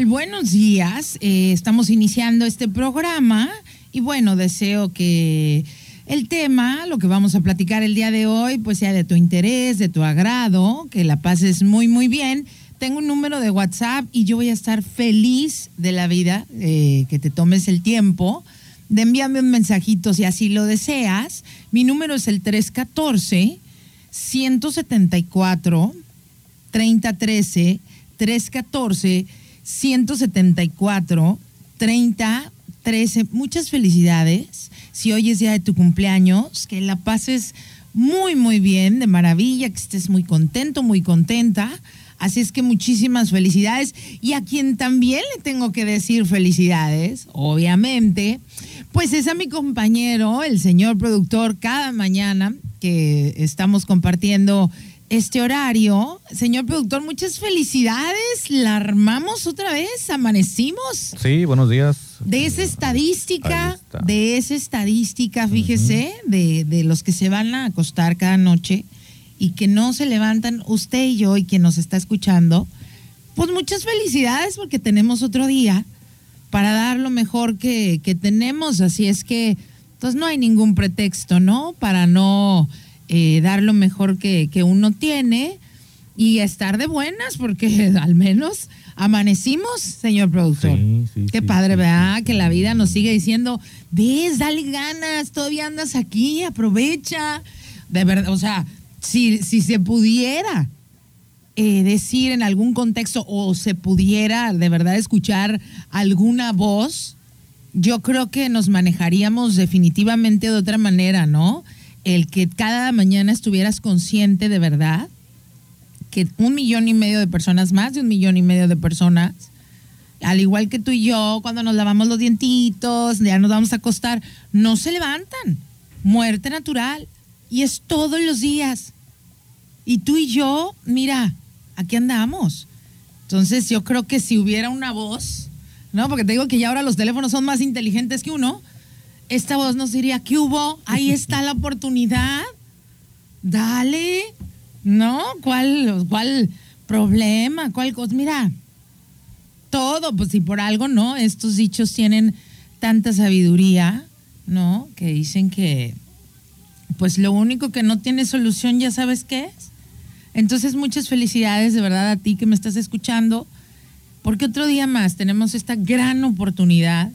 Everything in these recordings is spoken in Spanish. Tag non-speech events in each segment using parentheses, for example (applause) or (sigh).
Buenos días. Eh, estamos iniciando este programa y bueno, deseo que el tema, lo que vamos a platicar el día de hoy, pues sea de tu interés, de tu agrado, que la pases muy, muy bien. Tengo un número de WhatsApp y yo voy a estar feliz de la vida, eh, que te tomes el tiempo de enviarme un mensajito si así lo deseas. Mi número es el 314 174 3013 314 174 3013. Muchas felicidades. Si hoy es día de tu cumpleaños, que la pases muy, muy bien, de maravilla, que estés muy contento, muy contenta. Así es que muchísimas felicidades. Y a quien también le tengo que decir felicidades, obviamente, pues es a mi compañero, el señor productor, cada mañana que estamos compartiendo este horario. Señor productor, muchas felicidades. La armamos otra vez, amanecimos. Sí, buenos días. De esa estadística, de esa estadística, fíjese, de, de los que se van a acostar cada noche y que no se levantan, usted y yo y quien nos está escuchando, pues muchas felicidades porque tenemos otro día para dar lo mejor que, que tenemos. Así es que, entonces pues, no hay ningún pretexto, ¿no? Para no eh, dar lo mejor que, uno tiene y estar de buenas, porque (laughs) al menos amanecimos, señor productor. Qué padre, ¿verdad? Que la vida nos sigue diciendo, ves, dale ganas, todavía andas aquí, aprovecha. De verdad, o sea, si, si se pudiera eh, decir en algún contexto o se pudiera de verdad escuchar alguna voz, yo creo que nos manejaríamos definitivamente de otra manera, ¿no? El que cada mañana estuvieras consciente de verdad que un millón y medio de personas, más de un millón y medio de personas, al igual que tú y yo, cuando nos lavamos los dientitos, ya nos vamos a acostar, no se levantan. Muerte natural. Y es todos los días. Y tú y yo, mira, aquí andamos. Entonces yo creo que si hubiera una voz, ¿no? Porque te digo que ya ahora los teléfonos son más inteligentes que uno esta voz nos diría, ¿qué hubo? Ahí está la oportunidad. Dale. ¿No? ¿Cuál, cuál problema? ¿Cuál cosa? Mira, todo, pues si por algo, ¿no? Estos dichos tienen tanta sabiduría, ¿no? Que dicen que, pues lo único que no tiene solución, ya sabes qué es. Entonces, muchas felicidades de verdad a ti que me estás escuchando, porque otro día más tenemos esta gran oportunidad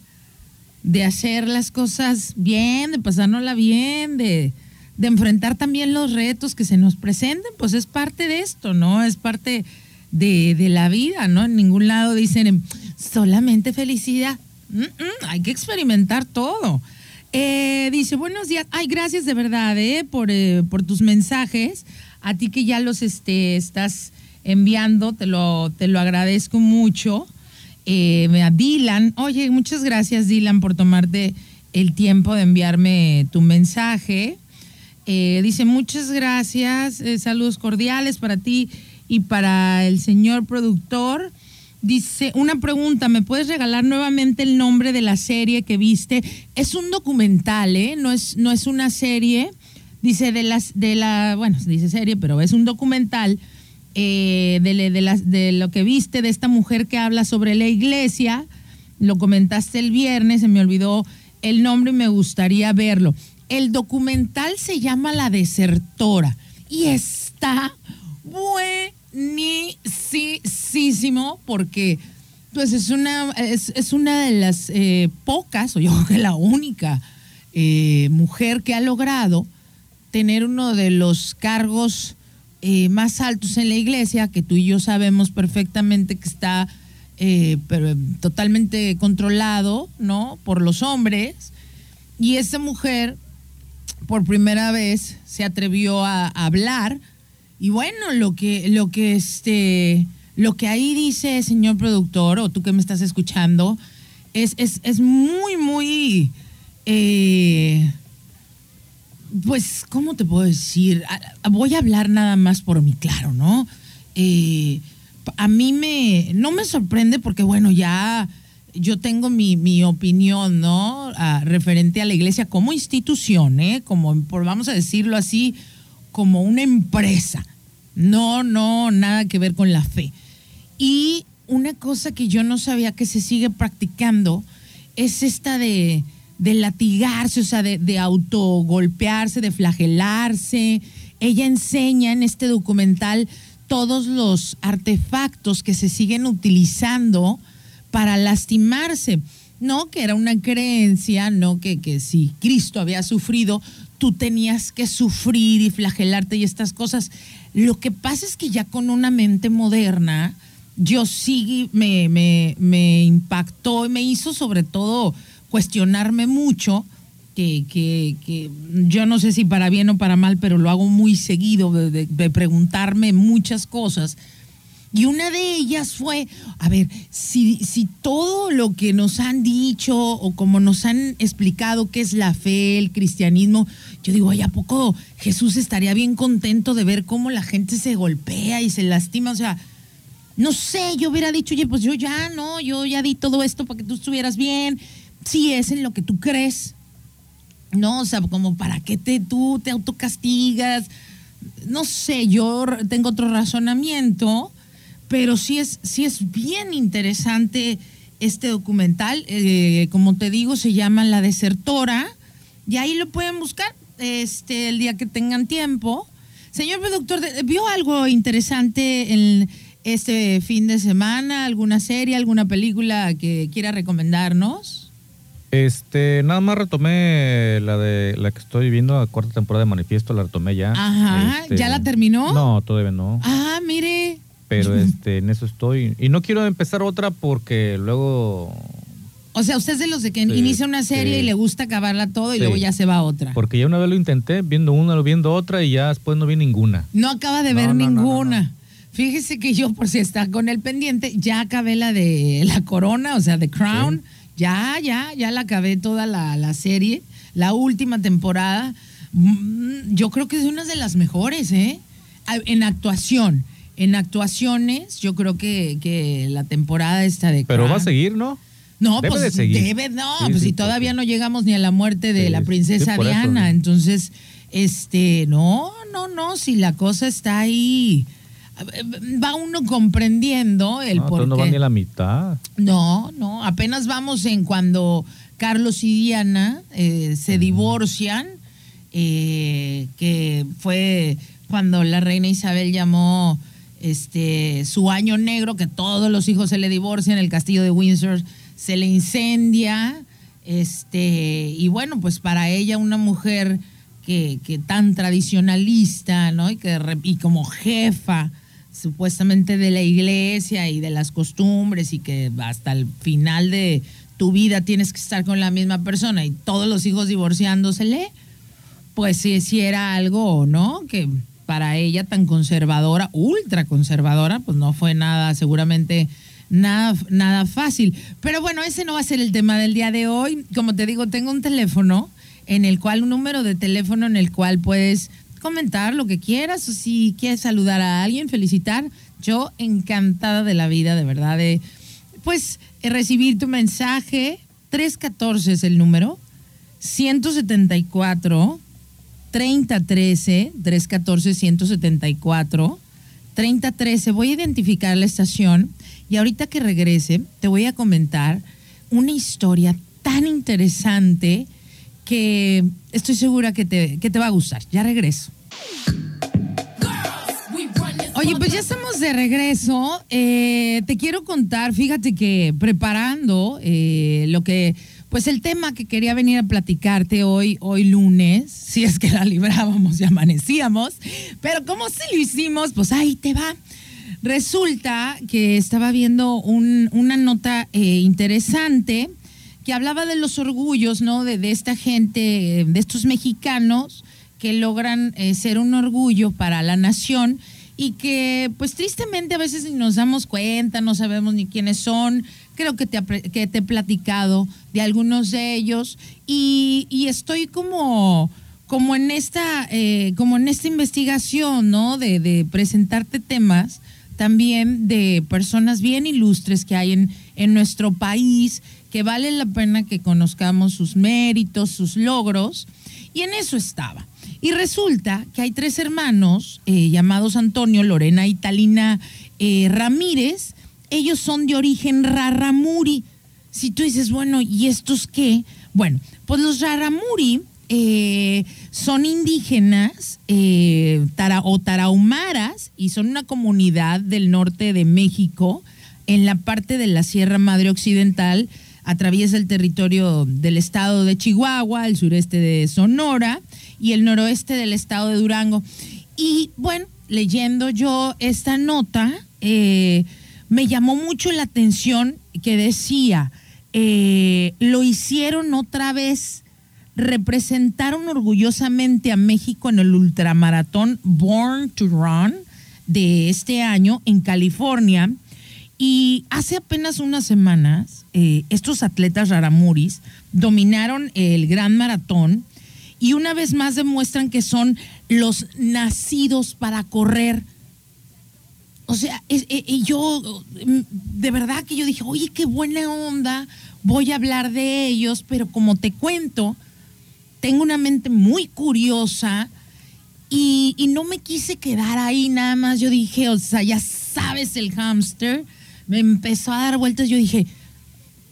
de hacer las cosas bien, de pasárnosla bien, de, de enfrentar también los retos que se nos presenten, pues es parte de esto, ¿no? Es parte de, la vida, ¿no? En ningún lado dicen solamente felicidad. hay que experimentar todo. Eh, dice, buenos días. Ay, gracias de verdad, ¿eh? Por, eh, por tus mensajes. A ti que ya los este, estás enviando, te lo, te lo agradezco mucho eh, a Dylan. Oye, muchas gracias Dylan por tomarte el tiempo de enviarme tu mensaje. Eh, dice, muchas gracias, eh, saludos cordiales para ti y para el señor productor. Dice, una pregunta, ¿me puedes regalar nuevamente el nombre de la serie que viste? Es un documental, ¿eh? No es, no es una serie. Dice de las, de la, bueno, dice serie, pero es un documental eh, de, lo que viste de esta mujer que habla sobre la iglesia. Lo comentaste el viernes, se me olvidó el nombre y me gustaría verlo. El documental se llama La Desertora y está buenísimo porque pues es una, es, una de las eh, pocas, o yo (laughs) creo que la única eh, mujer que ha logrado tener uno de los cargos eh, más altos en la iglesia, que tú y yo sabemos perfectamente que está eh, totalmente controlado, ¿no? Por los hombres. Y esa mujer, por primera vez, se atrevió a, hablar. Y bueno, lo que, lo que este, lo que ahí dice, señor productor, o tú que me estás escuchando, es, es, es muy, muy eh, pues, ¿cómo te puedo decir? Voy a hablar nada más por mí, claro, ¿no? Eh, a mí me, no me sorprende porque, bueno, ya yo tengo mi, opinión, ¿no? referente a la iglesia como institución, ¿eh? Como, por, vamos a decirlo así, como una empresa. No, no, nada que ver con la fe. Y una cosa que yo no sabía que se sigue practicando es esta de, de latigarse, o sea, de, de autogolpearse, de flagelarse. Ella enseña en este documental todos los artefactos que se siguen utilizando para lastimarse. No, que era una creencia, no que, que si Cristo había sufrido, tú tenías que sufrir y flagelarte y estas cosas. Lo que pasa es que ya con una mente moderna, yo sí me, me, me impactó y me hizo sobre todo cuestionarme mucho, que, que, que, yo no sé si para bien o para mal, pero lo hago muy seguido, de, de preguntarme muchas cosas. Y una de ellas fue, a ver, si, si todo lo que nos han dicho o como nos han explicado qué es la fe, el cristianismo, yo digo, ay, ¿a poco Jesús estaría bien contento de ver cómo la gente se golpea y se lastima? O sea, no sé, yo hubiera dicho, oye, pues yo ya no, yo ya di todo esto para que tú estuvieras bien. Si es en lo que tú crees, ¿no? O sea, como para qué te, tú te autocastigas. No sé, yo tengo otro razonamiento, pero sí es, sí es bien interesante este documental. Eh, como te digo, se llama La Desertora. Y ahí lo pueden buscar este, el día que tengan tiempo. Señor doctor, ¿vio algo interesante en este fin de semana? ¿Alguna serie, alguna película que quiera recomendarnos? Este, nada más retomé la de la que estoy viendo, la cuarta temporada de Manifiesto, la retomé ya. Ajá, Este, ¿ya la terminó? No, todavía no. Ah, mire. Pero este, en eso estoy. Y no quiero empezar otra porque luego. O sea, usted es de los de que Sí, inicia una serie sí. y le gusta acabarla todo y Sí. luego ya se va a otra. Porque ya una vez lo intenté, viendo una, viendo otra y ya después no vi ninguna. No acaba de No, ver no, no, no, ninguna. Fíjese que yo, por si está con el pendiente, ya acabé la de La Corona, o sea, The Crown. Ya, ya, ya la acabé toda la, la serie. La última temporada. Mm, Yo creo que es una de las mejores, ¿eh? En actuación. En actuaciones, yo creo que, que la temporada está de Pero va a seguir, ¿no? no, Debe pues de seguir. debe, no, Sí, pues sí, si todavía no llegamos ni a la muerte de la princesa eso, Diana, entonces, este, no, no, no, si la cosa está ahí, va uno comprendiendo el no, por no va ni la mitad. No, no, apenas vamos en cuando Carlos y Diana eh, se divorcian, eh, que fue cuando la reina Isabel llamó este su año negro, que todos los hijos se le divorcian, el castillo de Windsor se le incendia, este, y bueno, pues para ella una mujer que, que tan tradicionalista, ¿no? Y que y como jefa supuestamente de la iglesia y de las costumbres y que hasta el final de tu vida tienes que estar con la misma persona y todos los hijos divorciándosele, pues sí era algo, ¿no? Que para ella tan conservadora, ultra conservadora, pues no fue nada, seguramente nada, nada fácil. Pero bueno, ese no va a ser el tema del día de hoy. Como te digo, tengo un teléfono en el cual, un número de teléfono en el cual puedes comentar lo que quieras o si quieres saludar a alguien, felicitar. Yo encantada de la vida, de verdad, de pues eh, recibir tu mensaje. 314 es el número. 174 3013 314 174 3013. Voy a identificar la estación y ahorita que regrese te voy a comentar una historia tan interesante que estoy segura que te, que te va a gustar. Ya regreso. Oye, pues ya estamos de regreso. Eh, te quiero contar, fíjate que preparando eh, lo que, pues el tema que quería venir a platicarte hoy, hoy lunes, si es que la librábamos y amanecíamos, pero como si lo hicimos, pues ahí te va. Resulta que estaba viendo un- una nota eh, interesante que hablaba de los orgullos, ¿no? De, esta gente, de estos mexicanos que logran eh, ser un orgullo para la nación y que pues tristemente a veces ni nos damos cuenta, no sabemos ni quiénes son. Creo que te, que te he platicado de algunos de ellos y, y estoy como, como, en esta, eh, como en esta investigación, ¿no? De, de presentarte temas también de personas bien ilustres que hay en, en nuestro país, que vale la pena que conozcamos sus méritos, sus logros, y en eso estaba. Y resulta que hay tres hermanos eh, llamados Antonio, Lorena y Talina eh, Ramírez, ellos son de origen raramuri. Si tú dices, bueno, ¿y estos qué? Bueno, pues los raramuri eh, son indígenas eh, o tarahumaras y son una comunidad del norte de México en la parte de la Sierra Madre Occidental. Atraviesa el territorio del estado de Chihuahua, el sureste de Sonora y el noroeste del estado de Durango. Y bueno, leyendo yo esta nota, eh, me llamó mucho la atención que decía, lo hicieron otra vez representaron orgullosamente a México en el ultramaratón Born to Run de este año en California. Y hace apenas unas semanas, eh, estos atletas raramuris dominaron el gran maratón y una vez más demuestran que son los nacidos para correr. O sea, eh, yo, mm, de verdad que yo dije, oye, qué buena onda, voy a hablar de ellos, pero como te cuento, tengo una mente muy curiosa y, no me quise quedar ahí nada más. Yo dije, o sea, ya sabes el hámster. Me empezó a dar vueltas. Yo dije,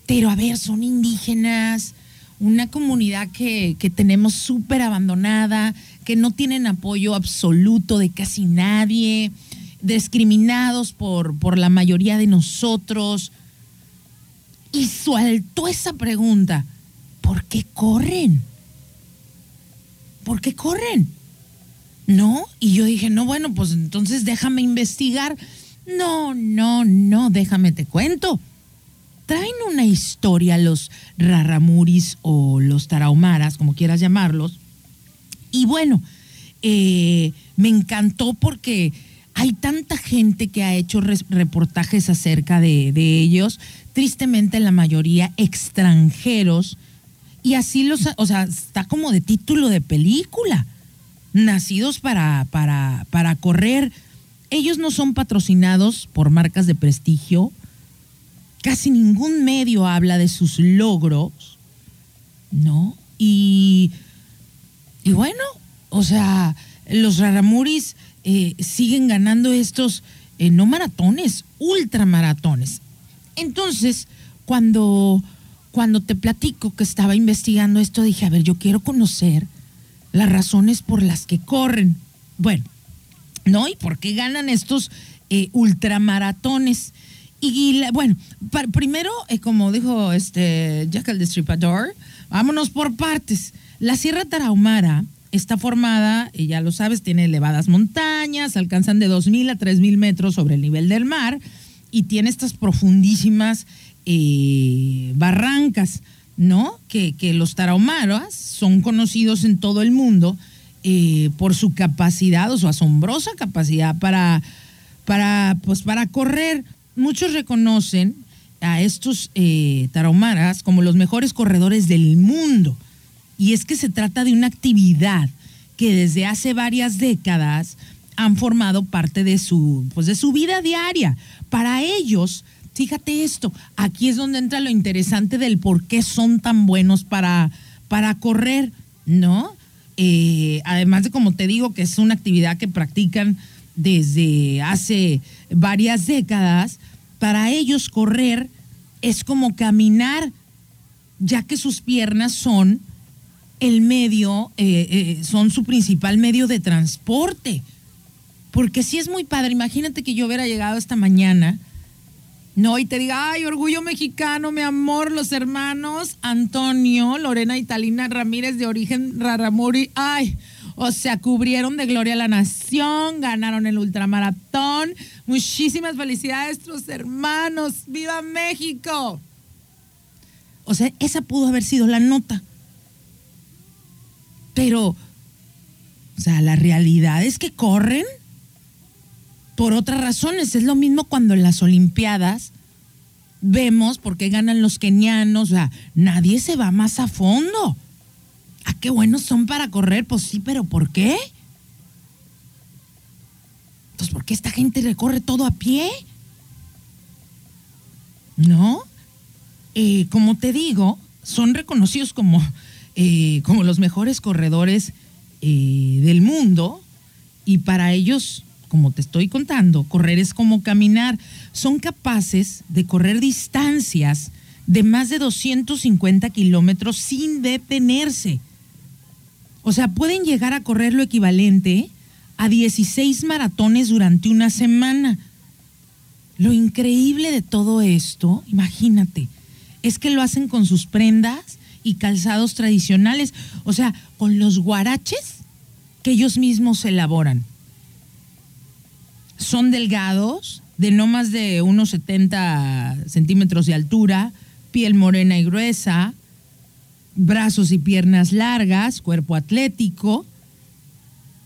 pero a ver, son indígenas, una comunidad que, que tenemos súper abandonada, que no tienen apoyo absoluto de casi nadie, discriminados por, por la mayoría de nosotros. Y sueltó esa pregunta, ¿por qué corren? ¿por qué corren? ¿No? Y yo dije, no, bueno, pues entonces déjame investigar. No, no, no, déjame te cuento. Traen una historia los raramuris o los tarahumaras, como quieras llamarlos. Y bueno, eh, me encantó porque hay tanta gente que ha hecho reportajes acerca de, de ellos, tristemente la mayoría extranjeros, y así los, o sea, está como de título de película. Nacidos para, para, para correr. Ellos no son patrocinados por marcas de prestigio. Casi ningún medio habla de sus logros. ¿No? Y, y bueno, o sea, los raramuris eh, siguen ganando estos, eh, no maratones, ultramaratones. Entonces, cuando cuando te platico que estaba investigando esto, dije, a ver, yo quiero conocer las razones por las que corren. Bueno, ¿no? ¿Y por qué ganan estos eh, ultramaratones? Y, bueno, primero, eh, como dijo este Jack el Destripador, vámonos por partes. La Sierra Tarahumara está formada, y ya lo sabes, tiene elevadas montañas, alcanzan de 2.000 a 3.000 metros sobre el nivel del mar y tiene estas profundísimas eh, barrancas, ¿no? Que, los tarahumaras son conocidos en todo el mundo eh, por su capacidad o su asombrosa capacidad para, para, pues, para correr. Muchos reconocen a estos eh, tarahumaras como los mejores corredores del mundo. Y es que se trata de una actividad que desde hace varias décadas han formado parte de su, pues de su vida diaria. Para ellos, fíjate esto, aquí es donde entra lo interesante del por qué son tan buenos para, para correr, ¿no? Eh, además de, como te digo, que es una actividad que practican desde hace varias décadas, para ellos correr es como caminar, ya que sus piernas son el medio, eh, eh, son su principal medio de transporte. Porque si es muy padre, imagínate que yo hubiera llegado esta mañana no, y te diga, ay, orgullo mexicano, mi amor, los hermanos Antonio, Lorena y Talina Ramírez de origen Raramuri, ay, o sea, cubrieron de gloria a la nación, ganaron el ultramaratón. Muchísimas felicidades, nuestros hermanos, ¡viva México! O sea, esa pudo haber sido la nota. Pero, o sea, la realidad es que corren por otras razones. Es lo mismo cuando en las Olimpiadas vemos por qué ganan los kenianos, o sea, nadie se va más a fondo. ¿A qué buenos son para correr? Pues sí, pero ¿por qué? Pues porque esta gente recorre todo a pie. ¿No? Eh, como te digo, son reconocidos como, eh, como los mejores corredores eh, del mundo y para ellos como te estoy contando, correr es como caminar. Son capaces de correr distancias de más de 250 kilómetros sin detenerse. O sea, pueden llegar a correr lo equivalente a 16 maratones durante una semana. Lo increíble de todo esto, imagínate, es que lo hacen con sus prendas y calzados tradicionales, o sea, con los guaraches que ellos mismos elaboran. Son delgados, de no más de unos 70 centímetros de altura, piel morena y gruesa, brazos y piernas largas, cuerpo atlético.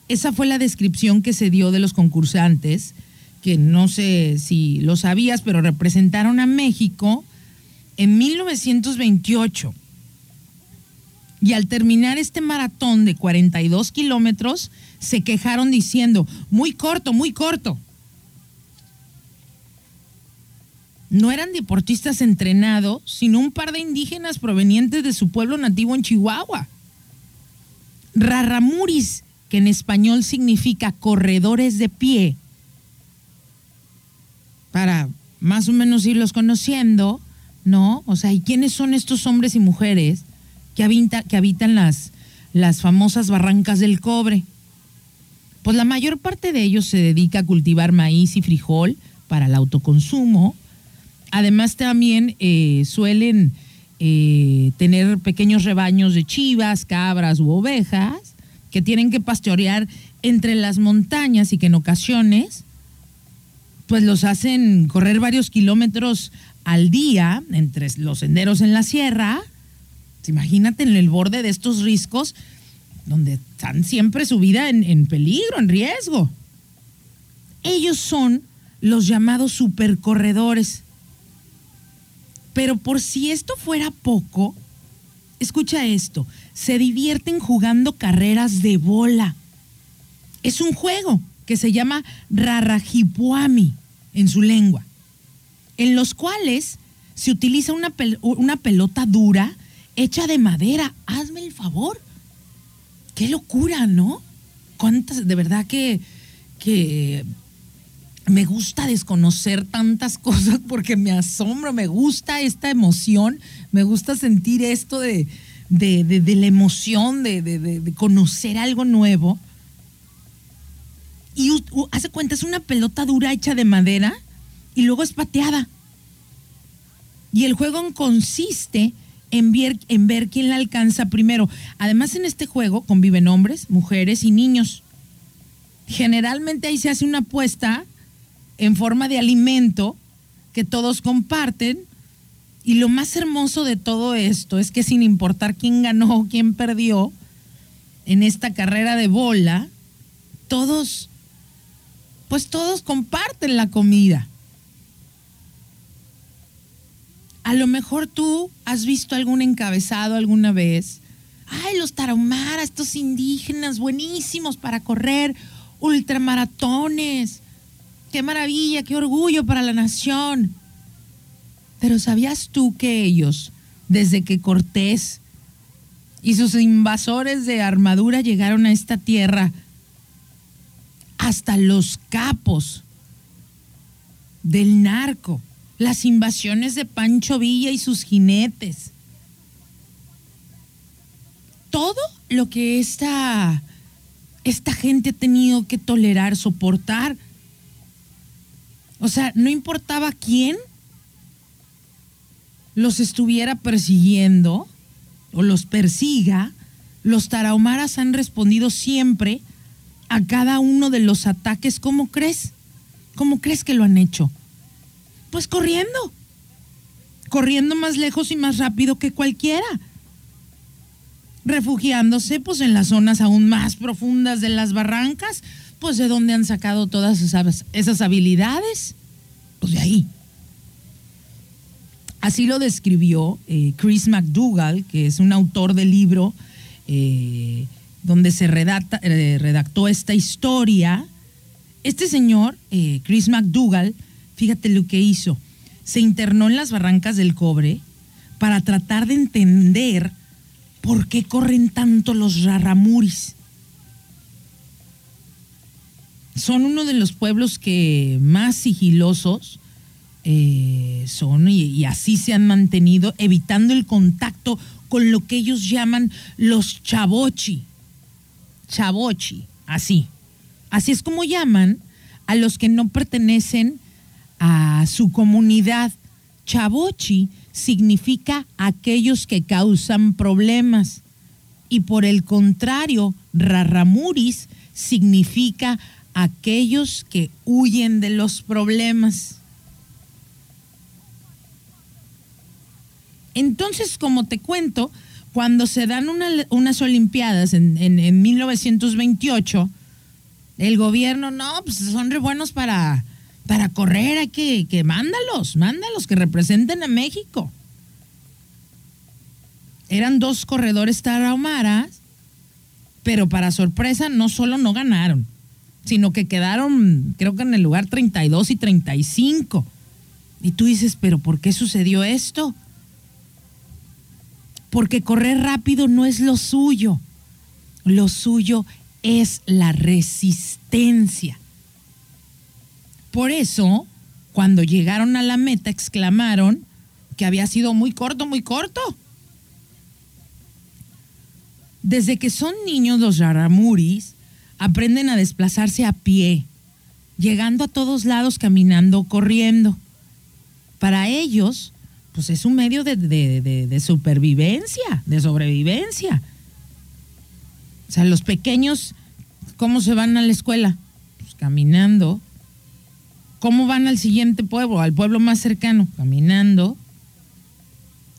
Esa fue la descripción que se dio de los concursantes, que no sé si lo sabías, pero representaron a México en 1928. Y al terminar este maratón de 42 kilómetros, se quejaron diciendo, muy corto, muy corto. No eran deportistas entrenados, sino un par de indígenas provenientes de su pueblo nativo en Chihuahua. Rarramuris, que en español significa corredores de pie, para más o menos irlos conociendo, ¿no? O sea, ¿y quiénes son estos hombres y mujeres que, que habitan las, las famosas barrancas del cobre? Pues la mayor parte de ellos se dedica a cultivar maíz y frijol para el autoconsumo. Además también eh, suelen eh, tener pequeños rebaños de chivas, cabras u ovejas que tienen que pastorear entre las montañas y que en ocasiones pues los hacen correr varios kilómetros al día entre los senderos en la sierra. Imagínate en el borde de estos riscos donde están siempre su vida en peligro, en riesgo. Ellos son los llamados supercorredores. Pero por si esto fuera poco, escucha esto, se divierten jugando carreras de bola. Es un juego que se llama Rarajipuami en su lengua, en los cuales se utiliza una, una pelota dura hecha de madera. Hazme el favor. Qué locura, ¿no? Cuántas, de verdad que, que me gusta desconocer tantas (laughs) cosas porque me asombro, me gusta esta emoción, me gusta sentir esto de, de, la emoción de, de, conocer algo nuevo. Y hace cuenta, es una pelota dura hecha de madera y luego es pateada. Y el juego consiste en ver, en ver quién la alcanza primero. Además, en este juego conviven hombres, mujeres y niños. Generalmente ahí se hace una apuesta en forma de alimento que todos comparten. Y lo más hermoso de todo esto es que sin importar quién ganó o quién perdió en esta carrera de bola, todos, pues todos comparten la comida. A lo mejor tú has visto algún encabezado alguna vez. Ay, los tarahumaras, estos indígenas buenísimos para correr ultramaratones qué maravilla, qué orgullo para la nación. Pero ¿sabías tú que ellos, desde que Cortés y sus invasores de armadura llegaron a esta tierra, hasta los capos del narco, las invasiones de Pancho Villa y sus jinetes, todo lo que esta, esta gente ha tenido que tolerar, soportar, o sea, no importaba quién los estuviera persiguiendo o los persiga, los tarahumaras han respondido siempre a cada uno de los ataques. ¿Cómo crees? ¿Cómo crees que lo han hecho? Pues corriendo. Corriendo más lejos y más rápido que cualquiera. Refugiándose pues en las zonas aún más profundas de las barrancas pues de dónde han sacado todas esas, habilidades. Pues de ahí. Así lo describió eh, Chris McDougall, que es un autor del libro eh, donde se redacta, eh, redactó esta historia. Este señor, Chris McDougall, fíjate lo que hizo. Se internó en las barrancas del cobre para tratar de entender por qué corren tanto los raramuris son uno de los pueblos que más sigilosos eh, son y, así se han mantenido, evitando el contacto con lo que ellos llaman los chavochi. Chavochi, así. Así es como llaman a los que no pertenecen a su comunidad. Chavochi significa aquellos que causan problemas. Y por el contrario, rarramuris significa aquellos que huyen de los problemas. Entonces, como te cuento, cuando se dan unas Olimpiadas en, en, 1928, el gobierno, no, pues son re buenos para, para correr, hay que, que mándalos, mándalos, que representen a México. Eran dos corredores tarahumaras, pero para sorpresa no solo no ganaron, sino que quedaron, creo que en el lugar 32 y 35. Y tú dices, pero ¿por qué sucedió esto? porque correr rápido no es lo suyo. Lo suyo es la resistencia. Por eso, cuando llegaron a la meta, exclamaron que había sido muy corto, muy corto. Desde que son niños los raramuris, aprenden a desplazarse a pie, llegando a todos lados caminando corriendo. Para ellos, pues es un medio de, supervivencia, de sobrevivencia. O sea, los pequeños, ¿cómo se van a la escuela? Pues caminando. ¿Cómo van al siguiente pueblo, al pueblo más cercano? Caminando.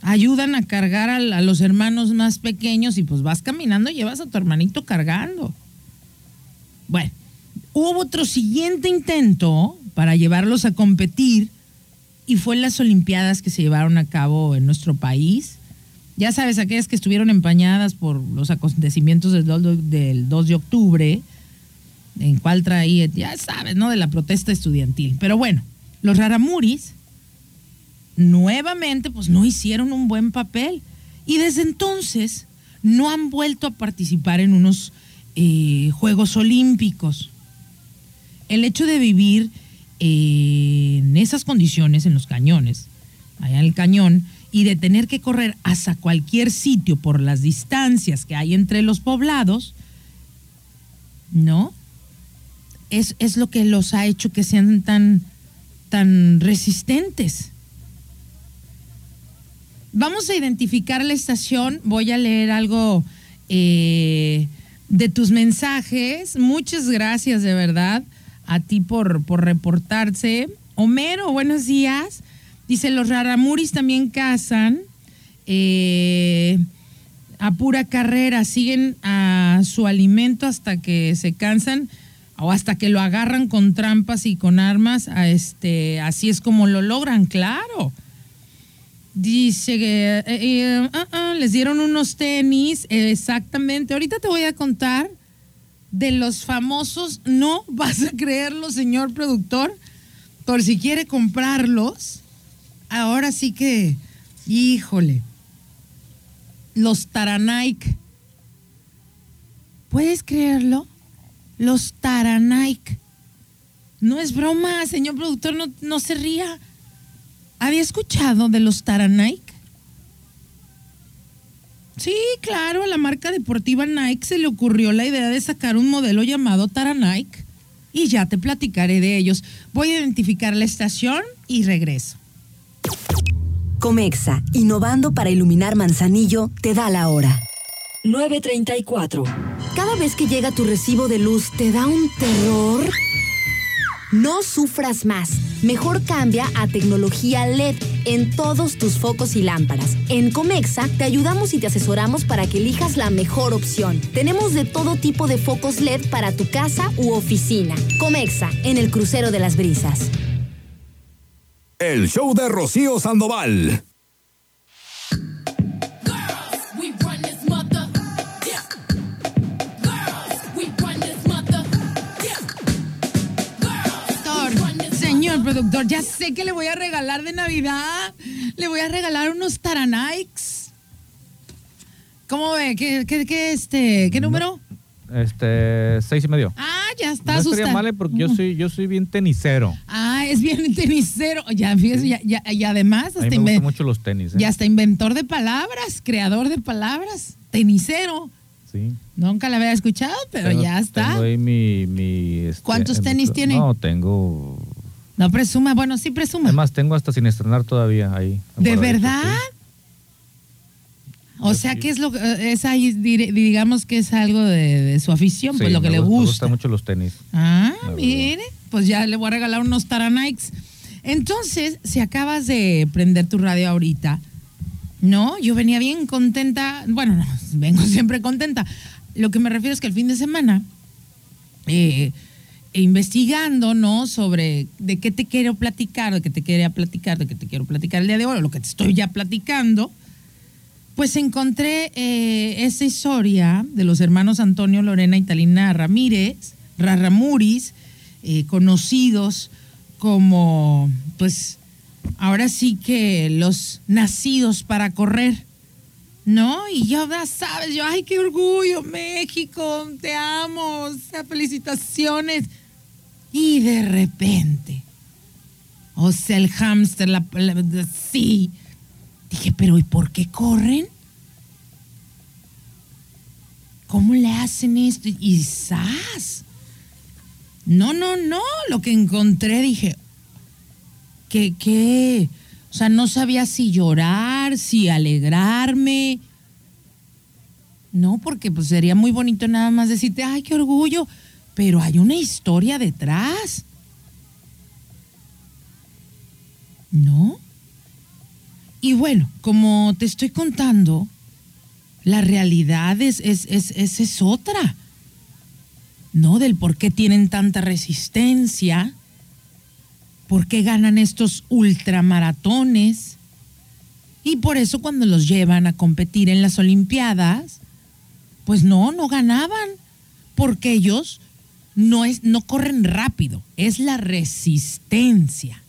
Ayudan a cargar a, a los hermanos más pequeños y pues vas caminando y llevas a tu hermanito cargando. Bueno, hubo otro siguiente intento para llevarlos a competir y fue en las Olimpiadas que se llevaron a cabo en nuestro país. Ya sabes, aquellas que estuvieron empañadas por los acontecimientos del 2, de octubre, en cual traía, ya sabes, ¿no? De la protesta estudiantil. Pero bueno, los raramuris nuevamente pues no hicieron un buen papel y desde entonces no han vuelto a participar en unos eh, Juegos Olímpicos. El hecho de vivir en esas condiciones, en los cañones, allá en el cañón, y de tener que correr hasta cualquier sitio por las distancias que hay entre los poblados, ¿no? Es, es lo que los ha hecho que sean tan, tan resistentes. Vamos a identificar la estación. Voy a leer algo eh, de tus mensajes. Muchas gracias, de verdad a ti por, por reportarse. Homero, buenos días. Dice, los raramuris también cazan eh, a pura carrera, siguen a su alimento hasta que se cansan o hasta que lo agarran con trampas y con armas. A este, así es como lo logran, claro. Dice que eh, eh, ah, ah, les dieron unos tenis, exactamente. Ahorita te voy a contar de los famosos, no (laughs) vas a creerlo, señor productor, por si quiere comprarlos. Ahora sí que, híjole, los Taranaik. ¿Puedes creerlo? Los Taranaik. No es broma, señor productor, no, no se ría. ¿Había escuchado de los Taranaik? Sí, claro, a la marca deportiva Nike se le ocurrió la idea de sacar un modelo llamado Tara Nike y ya te platicaré de ellos. Voy a identificar la estación y regreso. Comexa, innovando para iluminar Manzanillo, te da la hora. 9.34. Cada vez que llega tu recibo de luz, ¿te da un terror? No sufras más. Mejor cambia a tecnología LED en todos tus focos y lámparas. En Comexa te ayudamos y te asesoramos para que elijas la mejor opción. Tenemos de todo tipo de focos LED para tu casa u oficina. Comexa, en el crucero de las brisas. El show de Rocío Sandoval. Productor, ya sé que le voy a regalar de Navidad. Le voy a regalar unos Taranikes. ¿Cómo ve? ¿Qué, qué, qué este, ¿qué número? Este, seis y medio. Ah, ya está no asustado. estaría mal, ¿eh? porque yo soy, yo soy bien tenisero. Ah, es bien (laughs) tenisero. Ya, fíjese, ya, ya- y además A mí hasta me gustan mucho los tenis. ¿eh? ya hasta inventor de palabras, creador de palabras, tenisero. Sí. Nunca la había escuchado, pero Tengo- ya está. Tengo ahí mi... mi, este, ¿Cuántos mi- tenis tiene? No, tengo... No presuma, bueno, sí presuma. Además, tengo hasta sin estrenar todavía ahí. ¿De verdad? sí. O sea, sí. que es lo que es ahí, digamos que es algo de, de su afición, pues lo que me le gusta- Me gusta. gustan mucho los tenis. Ah, mire, pues ya le voy a regalar unos Taranikes. Entonces, si acabas de prender tu radio ahorita, ¿no? Yo venía bien contenta, bueno, no, (laughs) vengo siempre contenta. Lo que me refiero es que el fin de semana, eh, investigando, ¿no? Sobre de qué te quiero platicar, de qué te quería platicar, de qué te quiero platicar el día de hoy, o lo que te estoy ya platicando, pues encontré eh, esa historia de los hermanos Antonio, Lorena y Talina Ramírez, Rarramuris, eh, conocidos como, pues, ahora sí que los nacidos para correr, ¿no? Y yo, ya sabes, yo, ay, qué orgullo, México, te amo, felicitaciones. Y de repente, o sea, el hámster, la, sí. Dije, pero ¿y por qué corren? ¿Cómo le hacen esto? Y ¡zas! No, no, no. Lo que encontré, dije, que, que, o sea, no sabía si llorar, si alegrarme. No, porque pues sería muy bonito nada más decirte, ay, qué orgullo, pero hay una historia detrás. ¿No? Y bueno, como te estoy contando, la realidad es, es, es, es- otra. ¿No? Del por qué tienen tanta resistencia, por qué ganan estos ultramaratones. Y por eso cuando los llevan a competir en las Olimpiadas, pues no, no ganaban, porque ellos no, es, no corren rápido, es la resistencia.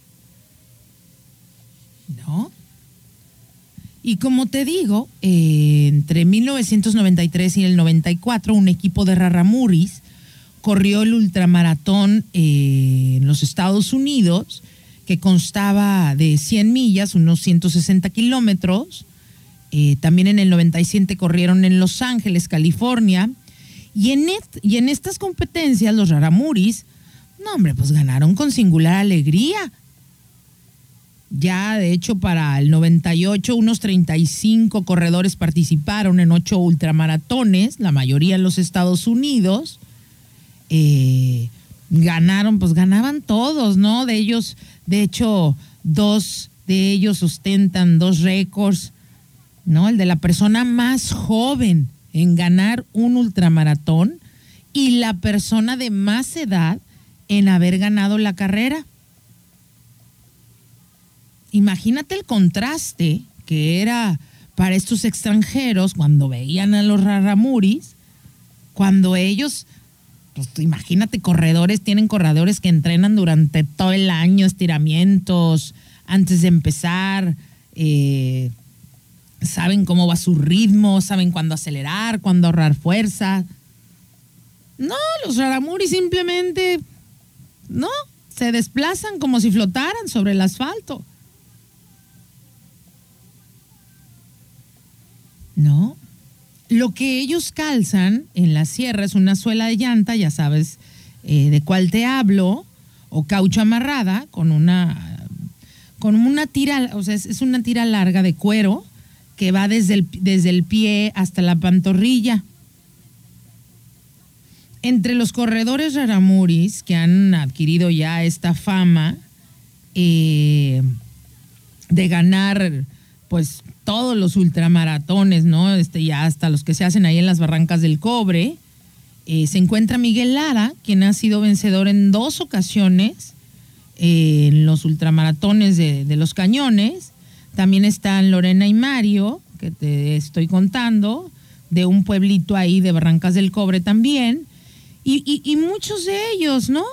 ¿No? Y como te digo, eh, entre 1993 y el 94, un equipo de Raramuris corrió el ultramaratón eh, en los Estados Unidos, que constaba de 100 millas, unos 160 kilómetros. Eh, también en el 97 corrieron en Los Ángeles, California. Y en, estas competencias, los Raramuris, no, hombre, pues ganaron con singular alegría. Ya, de hecho, para el 98, unos 35 corredores participaron en ocho ultramaratones, la mayoría en los Estados Unidos. Eh, ganaron, pues ganaban todos, ¿no? De ellos, de hecho, dos de ellos ostentan dos récords, ¿no? El de la persona más joven en ganar un ultramaratón y la persona de más edad en haber ganado la carrera. Imagínate el contraste que era para estos extranjeros cuando veían a los raramuris, cuando ellos, pues imagínate, corredores, tienen corredores que entrenan durante todo el año, estiramientos, antes de empezar, eh, saben cómo va su ritmo, saben cuándo acelerar, cuándo ahorrar fuerza. No, los raramuris simplemente, no, se desplazan como si flotaran sobre el asfalto. No. Lo que ellos calzan en la sierra es una suela de llanta, ya sabes eh, de cuál te hablo, o caucho amarrada con una con una tira, o sea, es una tira larga de cuero que va desde el, desde el pie hasta la pantorrilla. Entre los corredores raramuris que han adquirido ya esta fama eh, de ganar, pues todos los ultramaratones, ¿no? Este, ya hasta los que se hacen ahí en las barrancas del cobre. Eh, se encuentra Miguel Lara, quien ha sido vencedor en dos ocasiones eh, en los ultramaratones de, de los cañones. También están Lorena y Mario, que te estoy contando, de un pueblito ahí de Barrancas del Cobre también. Y, y- muchos de ellos, ¿no?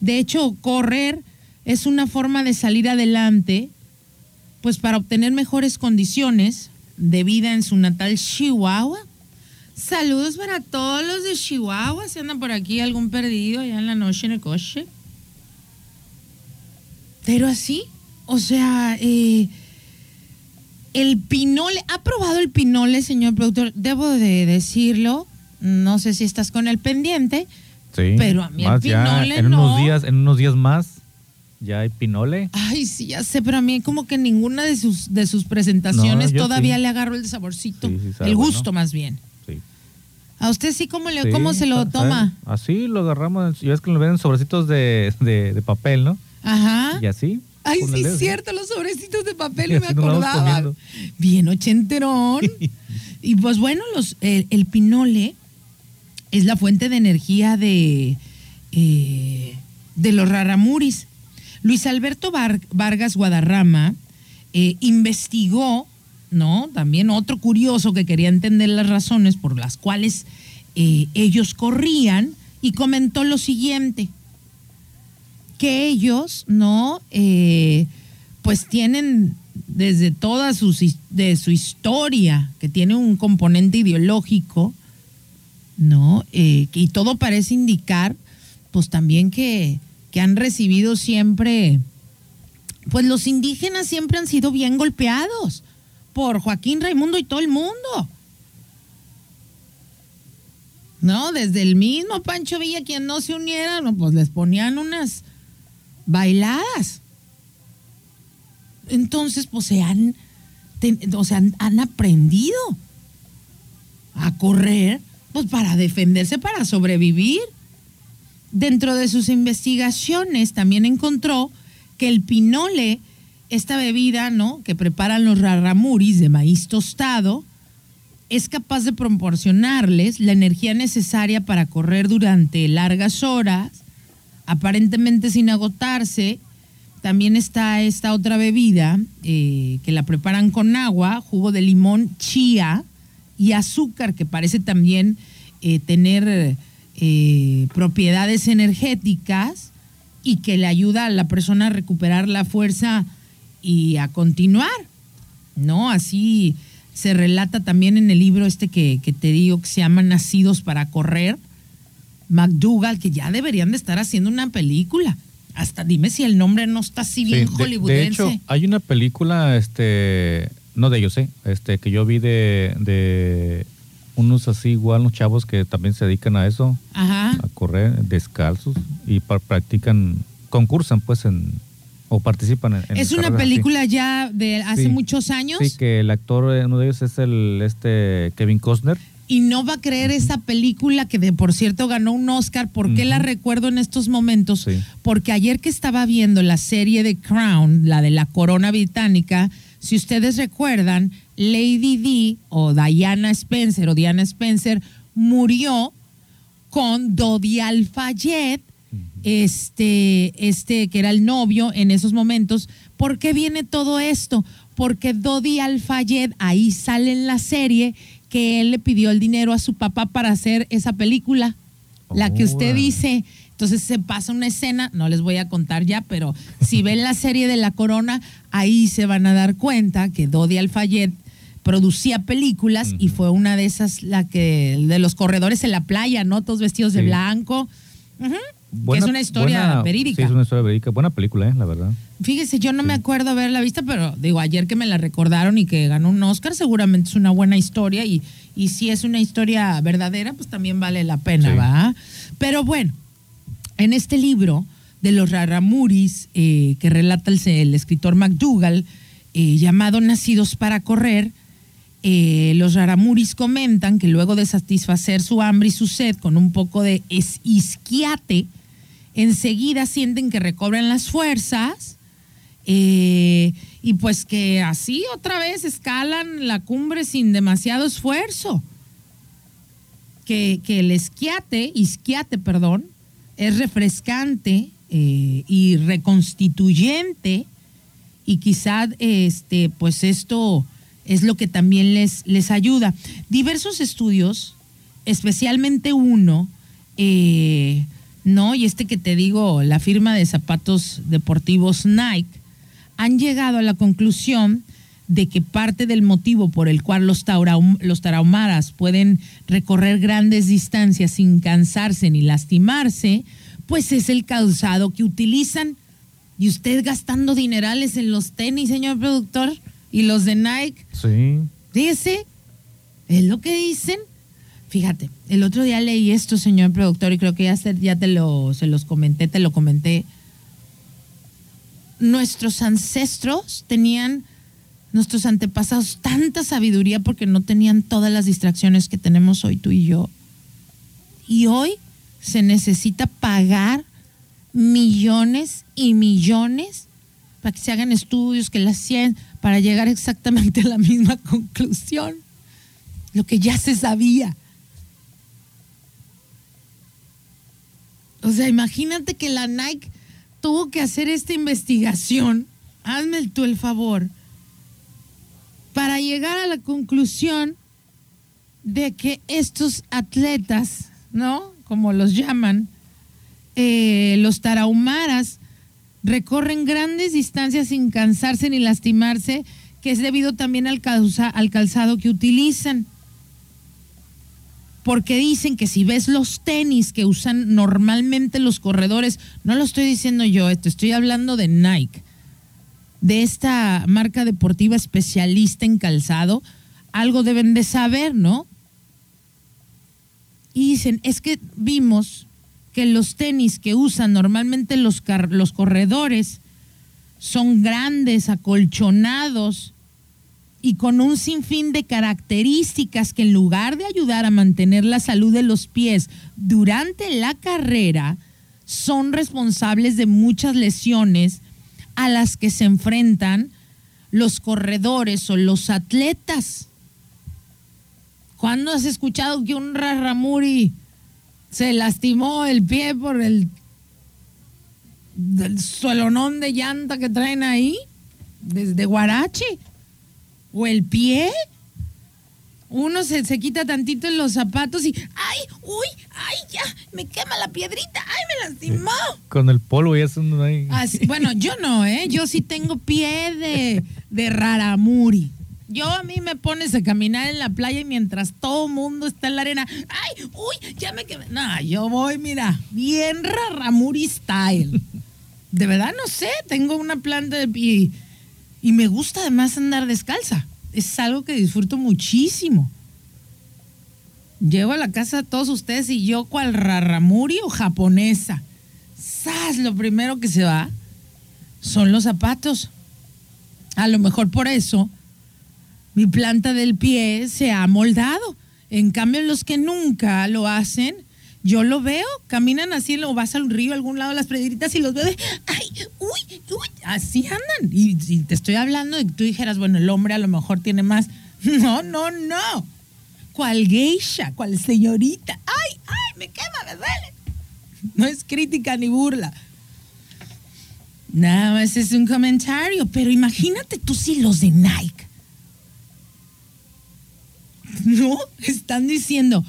De hecho, correr es una forma de salir adelante, pues para obtener mejores condiciones de vida en su natal Chihuahua. Saludos para todos los de Chihuahua. Si andan por aquí algún perdido allá en la noche en el coche. Pero así, o sea, eh, el pinole, ¿ha probado el pinole, señor productor? Debo de decirlo, no sé si estás con el pendiente, Sí. pero a mí el Más ya pinole en no. unos días, en unos días más, ya hay pinole. Ay, sí, ya sé, pero a mí como que ninguna de sus, de sus presentaciones No, yo todavía sí. le agarro el saborcito, Sí, sí sabe el gusto más bien. Sí. ¿A usted sí cómo, le, cómo se lo toma? Así lo agarramos. Y ves que lo ven en sobrecitos de, de, de papel, ¿no? Ajá. Y así. Ay, sí, es cierto, los sobrecitos de papel, no me acordaba. Bien ochenterón. (laughs) y pues bueno, los, el, el pinole es la fuente de energía de, eh, de los raramuris. Luis Alberto Var- Vargas Guadarrama eh, investigó, ¿no? También otro curioso que quería entender las razones por las cuales eh, ellos corrían y comentó lo siguiente que ellos, ¿no? Eh, pues tienen desde toda su, de su historia, que tiene un componente ideológico, ¿no? Eh, y todo parece indicar, pues también que, que han recibido siempre, pues los indígenas siempre han sido bien golpeados por Joaquín Raimundo y todo el mundo. ¿no? Desde el mismo Pancho Villa, quien no se uniera, pues les ponían unas bailadas. Entonces, pues se han, o sea, han, aprendido a correr, pues para defenderse, para sobrevivir. Dentro de sus investigaciones también encontró que el pinole, esta bebida, ¿no? Que preparan los raramuris de maíz tostado, es capaz de proporcionarles la energía necesaria para correr durante largas horas, aparentemente sin agotarse. También está esta otra bebida eh, que la preparan con agua, jugo de limón, chía y azúcar, que parece también eh, tener eh, propiedades energéticas y que le ayuda a la persona a recuperar la fuerza y a continuar. ¿no? Así se relata también en el libro este que, que te digo que se llama Nacidos para Correr, McDougall, que ya deberían de estar haciendo una película. Hasta dime si el nombre no está así bien Sí, hollywoodense. De, hecho, hay una película, este, no de ellos, ¿eh? Este, que yo vi de, de unos así igual, unos chavos que también se dedican a eso, Ajá. a correr descalzos y practican, concursan pues en, o participan en, en Es una así. película ya de hace Sí. muchos años Sí, que el actor, eh, uno de ellos es el, este, Kevin Costner. Y no va a creer esa película que de por cierto ganó un Oscar. ¿Por qué la recuerdo en estos momentos? Sí. Porque ayer que estaba viendo la serie de Crown, la de la corona británica, si ustedes recuerdan, Lady Di o Diana Spencer o Diana Spencer murió con Dodi Al-Fayed, este, este que era el novio en esos momentos. ¿Por qué viene todo esto? Porque Dodi Al-Fayed ahí sale en la serie que él le pidió el dinero a su papá para hacer esa película, la que usted dice. Entonces se pasa una escena, no les voy a contar ya, pero si ven la serie de La Corona, ahí se van a dar cuenta que Dodi Al-Fayed producía películas y fue una de esas, la que, de los corredores en la playa, ¿no? Todos vestidos de blanco. Que es una historia buena- verídica. Sí, es una historia verídica. Buena película, ¿eh? La verdad. Fíjese, yo no me acuerdo haberla vista, pero digo, ayer que me la recordaron y que ganó un Oscar, seguramente es una buena historia y, y si es una historia verdadera, pues también vale la pena, Sí. ¿va? Pero bueno, en este libro de los Raramuris eh, que relata el, el escritor McDougall, eh, llamado Nacidos para Correr, eh, los Raramuris comentan que luego de satisfacer su hambre y su sed con un poco de es- isquiate, enseguida sienten que recobran las fuerzas eh, y pues que así otra vez escalan la cumbre sin demasiado esfuerzo. Que, que el esquiate, isquiate, perdón, es refrescante eh, y reconstituyente y quizá este, pues esto es lo que también les, les ayuda. Diversos estudios, especialmente uno, eh, ¿no? Y este que te digo, la firma de zapatos deportivos Nike, han llegado a la conclusión de que parte del motivo por el cual los, los tarahumaras pueden recorrer grandes distancias sin cansarse ni lastimarse, pues es el calzado que utilizan. Y usted gastando dinerales en los tenis, señor productor, y los de Nike. Sí. Dice, es lo que dicen. Fíjate, el otro día leí esto, señor productor, y creo que ya, ya te lo, se los comenté, te lo comenté. Nuestros ancestros tenían, nuestros antepasados, tanta sabiduría porque no tenían todas las distracciones que tenemos hoy tú y yo. Y hoy se necesita pagar millones y millones para que se hagan estudios, que las cien, para llegar exactamente a la misma (laughs) conclusión. Lo que ya se sabía. O sea, imagínate que la Nike tuvo que hacer esta investigación. Hazme tú el favor. Para llegar a la conclusión de que estos atletas, ¿no? Como los llaman, eh, los tarahumaras, recorren grandes distancias sin cansarse ni lastimarse, que es debido también al, al calzado que utilizan porque dicen que si ves los tenis que usan normalmente los corredores, no lo estoy diciendo yo, esto estoy hablando de Nike, de esta marca deportiva especialista en calzado, algo deben de saber, ¿no? Y dicen, es que vimos que los tenis que usan normalmente los, los corredores son grandes, acolchonados, y con un sinfín de características que en lugar de ayudar a mantener la salud de los pies durante la carrera, son responsables de muchas lesiones a las que se enfrentan los corredores o los atletas. ¿Cuándo has escuchado que un Raramuri se lastimó el pie por el, el suelonón de llanta que traen ahí? Desde Guarachi o el pie. Uno se, se quita tantito en los zapatos y ¡ay! ¡Uy! ¡ay! Ya, me quema la piedrita. ¡Ay, me lastimó! (laughs) Con el polvo ya son ahí. bueno, yo no, ¿eh? Yo sí tengo pie de, de raramuri. Yo a mí me pones a caminar en la playa y mientras todo mundo está en la arena, ¡ay! ¡Uy! Ya me quemé. No, yo voy, mira, bien raramuri style. De verdad no sé, tengo una planta de pie y me gusta además andar descalza. Es algo que disfruto muchísimo. Llevo a la casa a todos ustedes y yo cual raramuri o japonesa. ¡Sas! Lo primero que se va son los zapatos. A lo mejor por eso mi planta del pie se ha moldado. En cambio, los que nunca lo hacen, yo lo veo, caminan así, o vas al río, a algún lado las piedritas y los veo de, ay, uy, uy, así andan. Y si te estoy hablando que tú dijeras, bueno, el hombre a lo mejor tiene más. (laughs) No, no, no. ¿Cuál geisha? ¿Cuál señorita? Ay, ay, me quema, me duele. (laughs) No es crítica ni burla. Nada más es un comentario, pero imagínate tú si los de Nike. (laughs) No, están diciendo,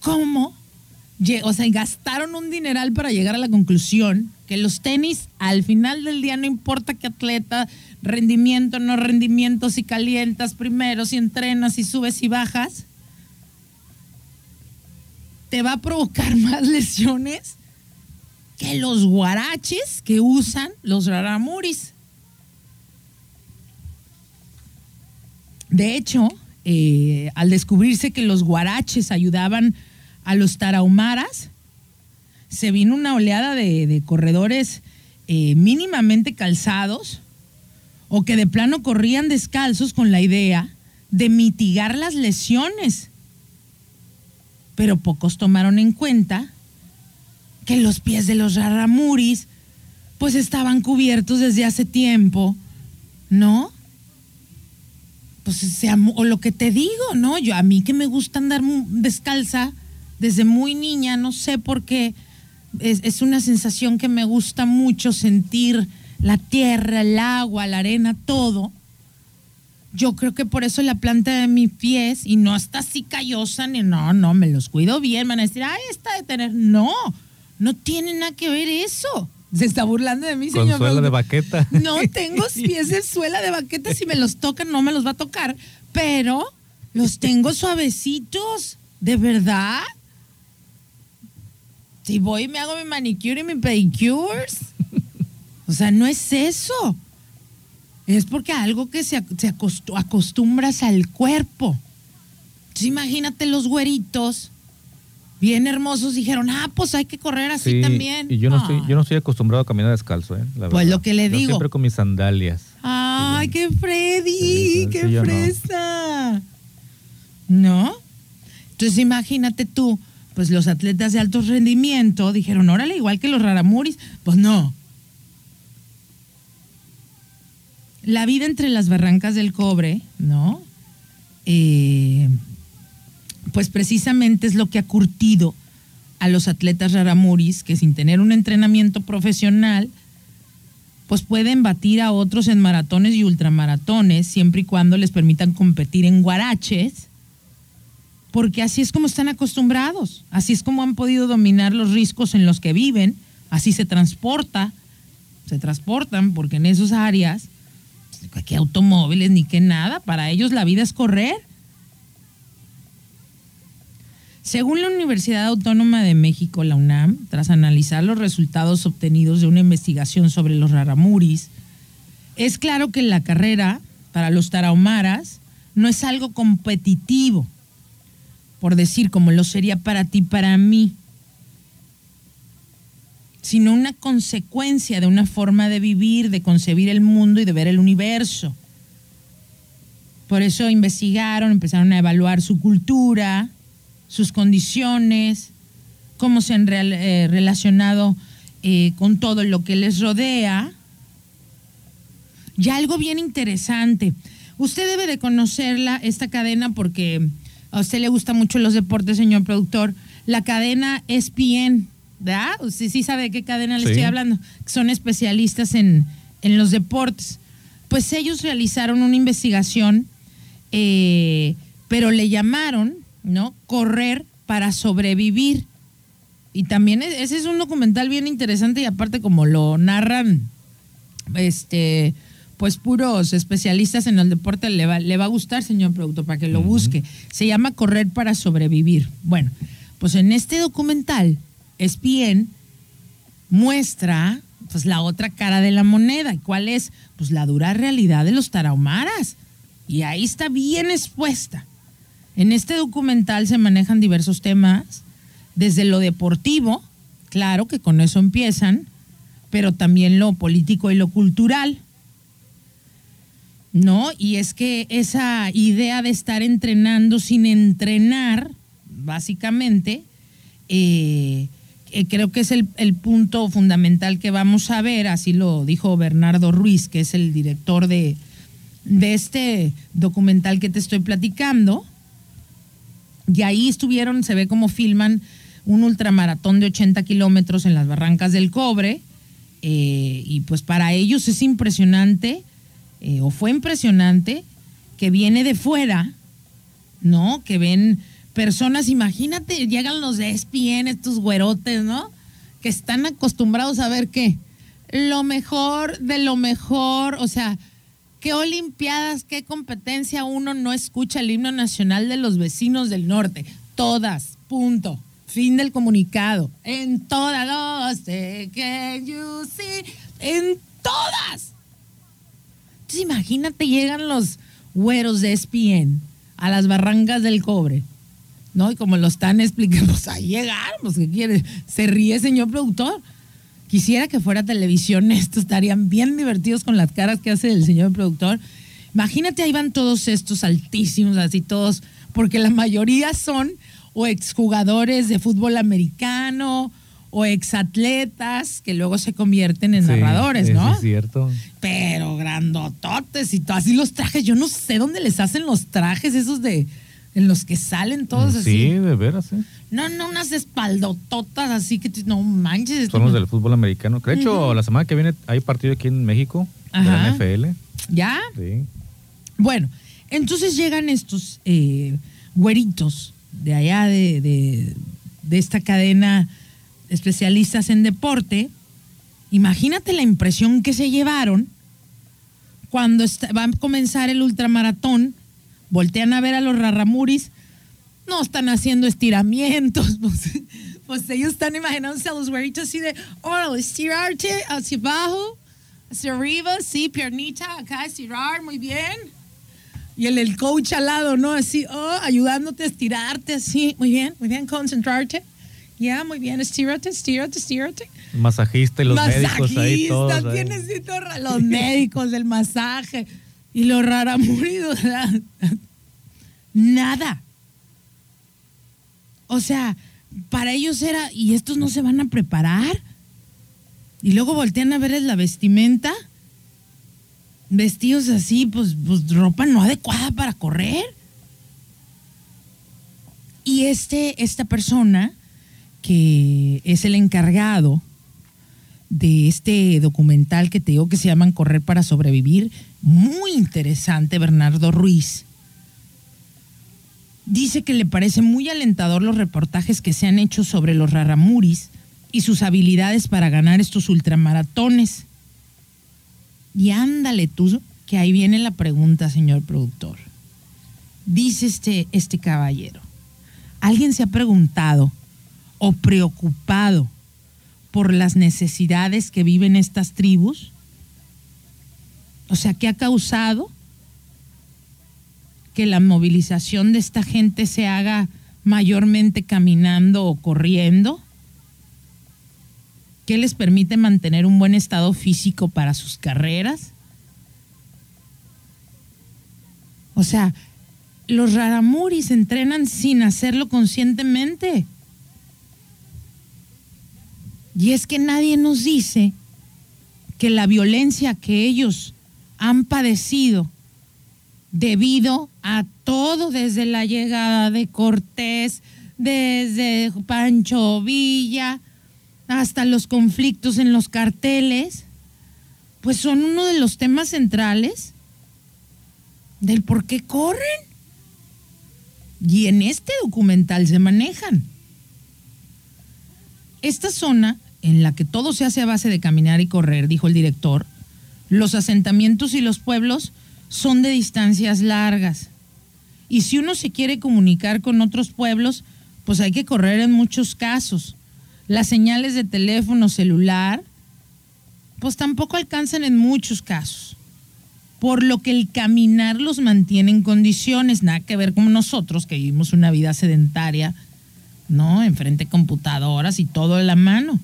¿cómo o sea, gastaron un dineral para llegar a la conclusión que los tenis, al final del día, no importa qué atleta, rendimiento, no rendimiento, si calientas primero, si entrenas, si subes y bajas, te va a provocar (laughs) más lesiones que los guaraches que usan los raramuris. De hecho, eh, al descubrirse que los guaraches ayudaban a los tarahumaras, se vino una oleada de, corredores eh, mínimamente calzados o que de plano corrían descalzos con la idea de mitigar las lesiones. Pero pocos tomaron en cuenta que los pies de los raramuris pues estaban cubiertos desde hace tiempo, ¿no? Pues sea, o lo que te digo, ¿no? Yo a mí que me gusta andar descalza, desde muy niña, no sé por qué, es, una sensación que me gusta mucho sentir la tierra, el agua, la arena, todo. Yo creo que por eso la planta de mis pies, y no está así callosa, ni no, no, me los cuido bien, van a decir, ay, está de tener. No, no tiene nada que ver eso. Se está burlando de mí, Con señor. suela de baqueta. (laughs) No tengo (laughs) pies de suela de baqueta. Si me los tocan, no me los va a tocar. Pero los tengo suavecitos. ¿De verdad? Si voy y me hago mi manicure y mi pedicures. O sea, no es eso. Es porque algo que se, se acostu- acostumbras al cuerpo. Entonces, imagínate los güeritos, bien hermosos, dijeron, ah, pues hay que correr así Sí, también. Y yo no, estoy, Ay. yo no estoy acostumbrado a caminar descalzo, ¿eh? La Pues lo que le Yo digo. siempre con mis sandalias. Ay, qué Freddy, qué no. fresa. ¿No? Entonces imagínate tú, pues los atletas de alto rendimiento dijeron, órale, igual que los raramuris. Pues no. La vida entre las barrancas del cobre, ¿no? Eh, pues precisamente es lo que ha curtido a los atletas raramuris que sin tener un entrenamiento profesional, pues pueden batir a otros en maratones y ultramaratones siempre y cuando les permitan competir en guaraches, porque así es como están acostumbrados, así es como han podido dominar los riscos en los que viven, así se transporta, se transportan, porque en esas áreas, que automóviles ni que nada, para ellos la vida es correr. Según la Universidad Autónoma de México, la UNAM, tras analizar los resultados obtenidos de una investigación sobre los raramuris, es claro que la carrera para los tarahumaras no es algo competitivo, por decir como lo sería para ti, para mí, sino una consecuencia de una forma de vivir, de concebir el mundo y de ver el universo. Por eso investigaron, empezaron a evaluar su cultura, sus condiciones, cómo se han eh, relacionado eh, con todo lo que les rodea. Y algo bien interesante. Usted debe de conocerla, esta cadena, porque a usted le gustan mucho los deportes, señor productor. La cadena ESPN, ¿verdad? Usted sí sabe de qué cadena le Sí. estoy hablando. Son especialistas en, en los deportes. Pues ellos realizaron una investigación, eh, pero le llamaron, ¿no? Correr para sobrevivir. Y también es- ese es un documental bien interesante y aparte como lo narran, este, pues puros especialistas en el deporte, le va, le va a gustar, señor productor, para que lo busque. Se llama Correr para sobrevivir. Bueno, pues en este documental, ESPN muestra pues la otra cara de la moneda. ¿Y cuál es? Pues la dura realidad de los tarahumaras. Y ahí está bien expuesta. En este documental se manejan diversos temas, desde lo deportivo, claro que con eso empiezan, pero también lo político y lo cultural. ¿No? Y es que esa idea de estar entrenando sin entrenar, básicamente, eh, creo que es el, punto fundamental que vamos a ver, así lo dijo Bernardo Ruiz, que es el director de, de este documental que te estoy platicando. Y ahí estuvieron, se ve cómo filman un ultramaratón de 80 kilómetros en las barrancas del cobre. eh, y pues para ellos es impresionante, eh, o fue impresionante, que viene de fuera, ¿no? Que ven personas, imagínate, llegan los de ESPN, estos güerotes, ¿no? Que están acostumbrados a ver qué. Lo mejor de lo mejor, o sea, ¿Qué Olimpiadas, qué competencia uno no escucha el himno nacional de los vecinos del norte? Todas, punto. Fin del comunicado. En todas you see? En todas. Imagínate, llegan los güeros de ESPN a las barrancas del cobre. ¿No? Y como lo están explicando, (laughs) pues ahí llegaron, pues ¿qué quiere? Se ríe, señor productor. Quisiera que fuera televisión, estos estarían bien divertidos con las caras que hace el señor productor. Imagínate, ahí van todos estos altísimos, así todos, porque la mayoría son o exjugadores de fútbol americano o exatletas que luego se convierten en Sí, narradores, ¿no? Es cierto. Pero grandototes y todo, así los trajes. Yo no sé dónde les hacen los trajes esos de en los que salen todos sí, así. de veras, ¿eh? No, no, unas espaldototas así que no manches. Son los del fútbol americano. De hecho, la semana que viene hay partido aquí en México de Ajá. la NFL. ¿Ya? Sí. Bueno, entonces llegan estos eh, güeritos de allá de, de- de esta cadena de especialistas en deporte Imagínate la impresión que se llevaron cuando va a comenzar el ultramaratón. Voltean a ver a los rarramuris. No están haciendo estiramientos. (laughs) Pues, pues ellos están imaginándose a los güeritos así de, órale, estirarte hacia abajo, hacia arriba, sí, piernita, acá, estirar, muy bien. Y el, el coach al lado, ¿no? Así, oh, ayudándote a estirarte, así, muy bien, muy bien, concentrarte. Ya, muy bien, estírate, estírate, estírate. Masajista y los médicos ahí todos. Tienes los médicos, el masaje. Y lo murido (laughs) nada. O sea, para ellos era, ¿y estos no se van a preparar? Y luego voltean a ver la vestimenta. Vestidos así, pues, pues ropa no adecuada para correr. Y este, esta persona que es el encargado de este documental que te digo que se llaman Correr para sobrevivir, muy interesante, Bernardo Ruiz. Dice que le parece muy alentador los reportajes que se han hecho sobre los raramuris y sus habilidades para ganar estos ultramaratones. Y ándale tú, que ahí viene la pregunta, señor productor. Dice este, este caballero, ¿alguien se ha preguntado o preocupado por las necesidades que viven estas tribus? O sea, ¿qué ha causado que la movilización de esta gente se haga mayormente caminando o corriendo? ¿Qué les permite mantener un buen estado físico para sus carreras? O sea, los raramuris entrenan sin hacerlo conscientemente. Y es que nadie nos dice que la violencia que ellos han padecido debido a todo desde la llegada de Cortés, desde Pancho Villa, hasta los conflictos en los carteles, pues son uno de los temas centrales del por qué corren. Y en este documental se manejan. Esta zona en la que todo se hace a base de caminar y correr, dijo el director, los asentamientos y los pueblos son de distancias largas. Y si uno se quiere comunicar con otros pueblos, pues hay que correr en muchos casos. Las señales de teléfono celular, pues tampoco alcanzan en muchos casos. Por lo que el caminar los mantiene en condiciones, nada que ver con nosotros que vivimos una vida sedentaria, ¿no? Enfrente computadoras y todo en la mano.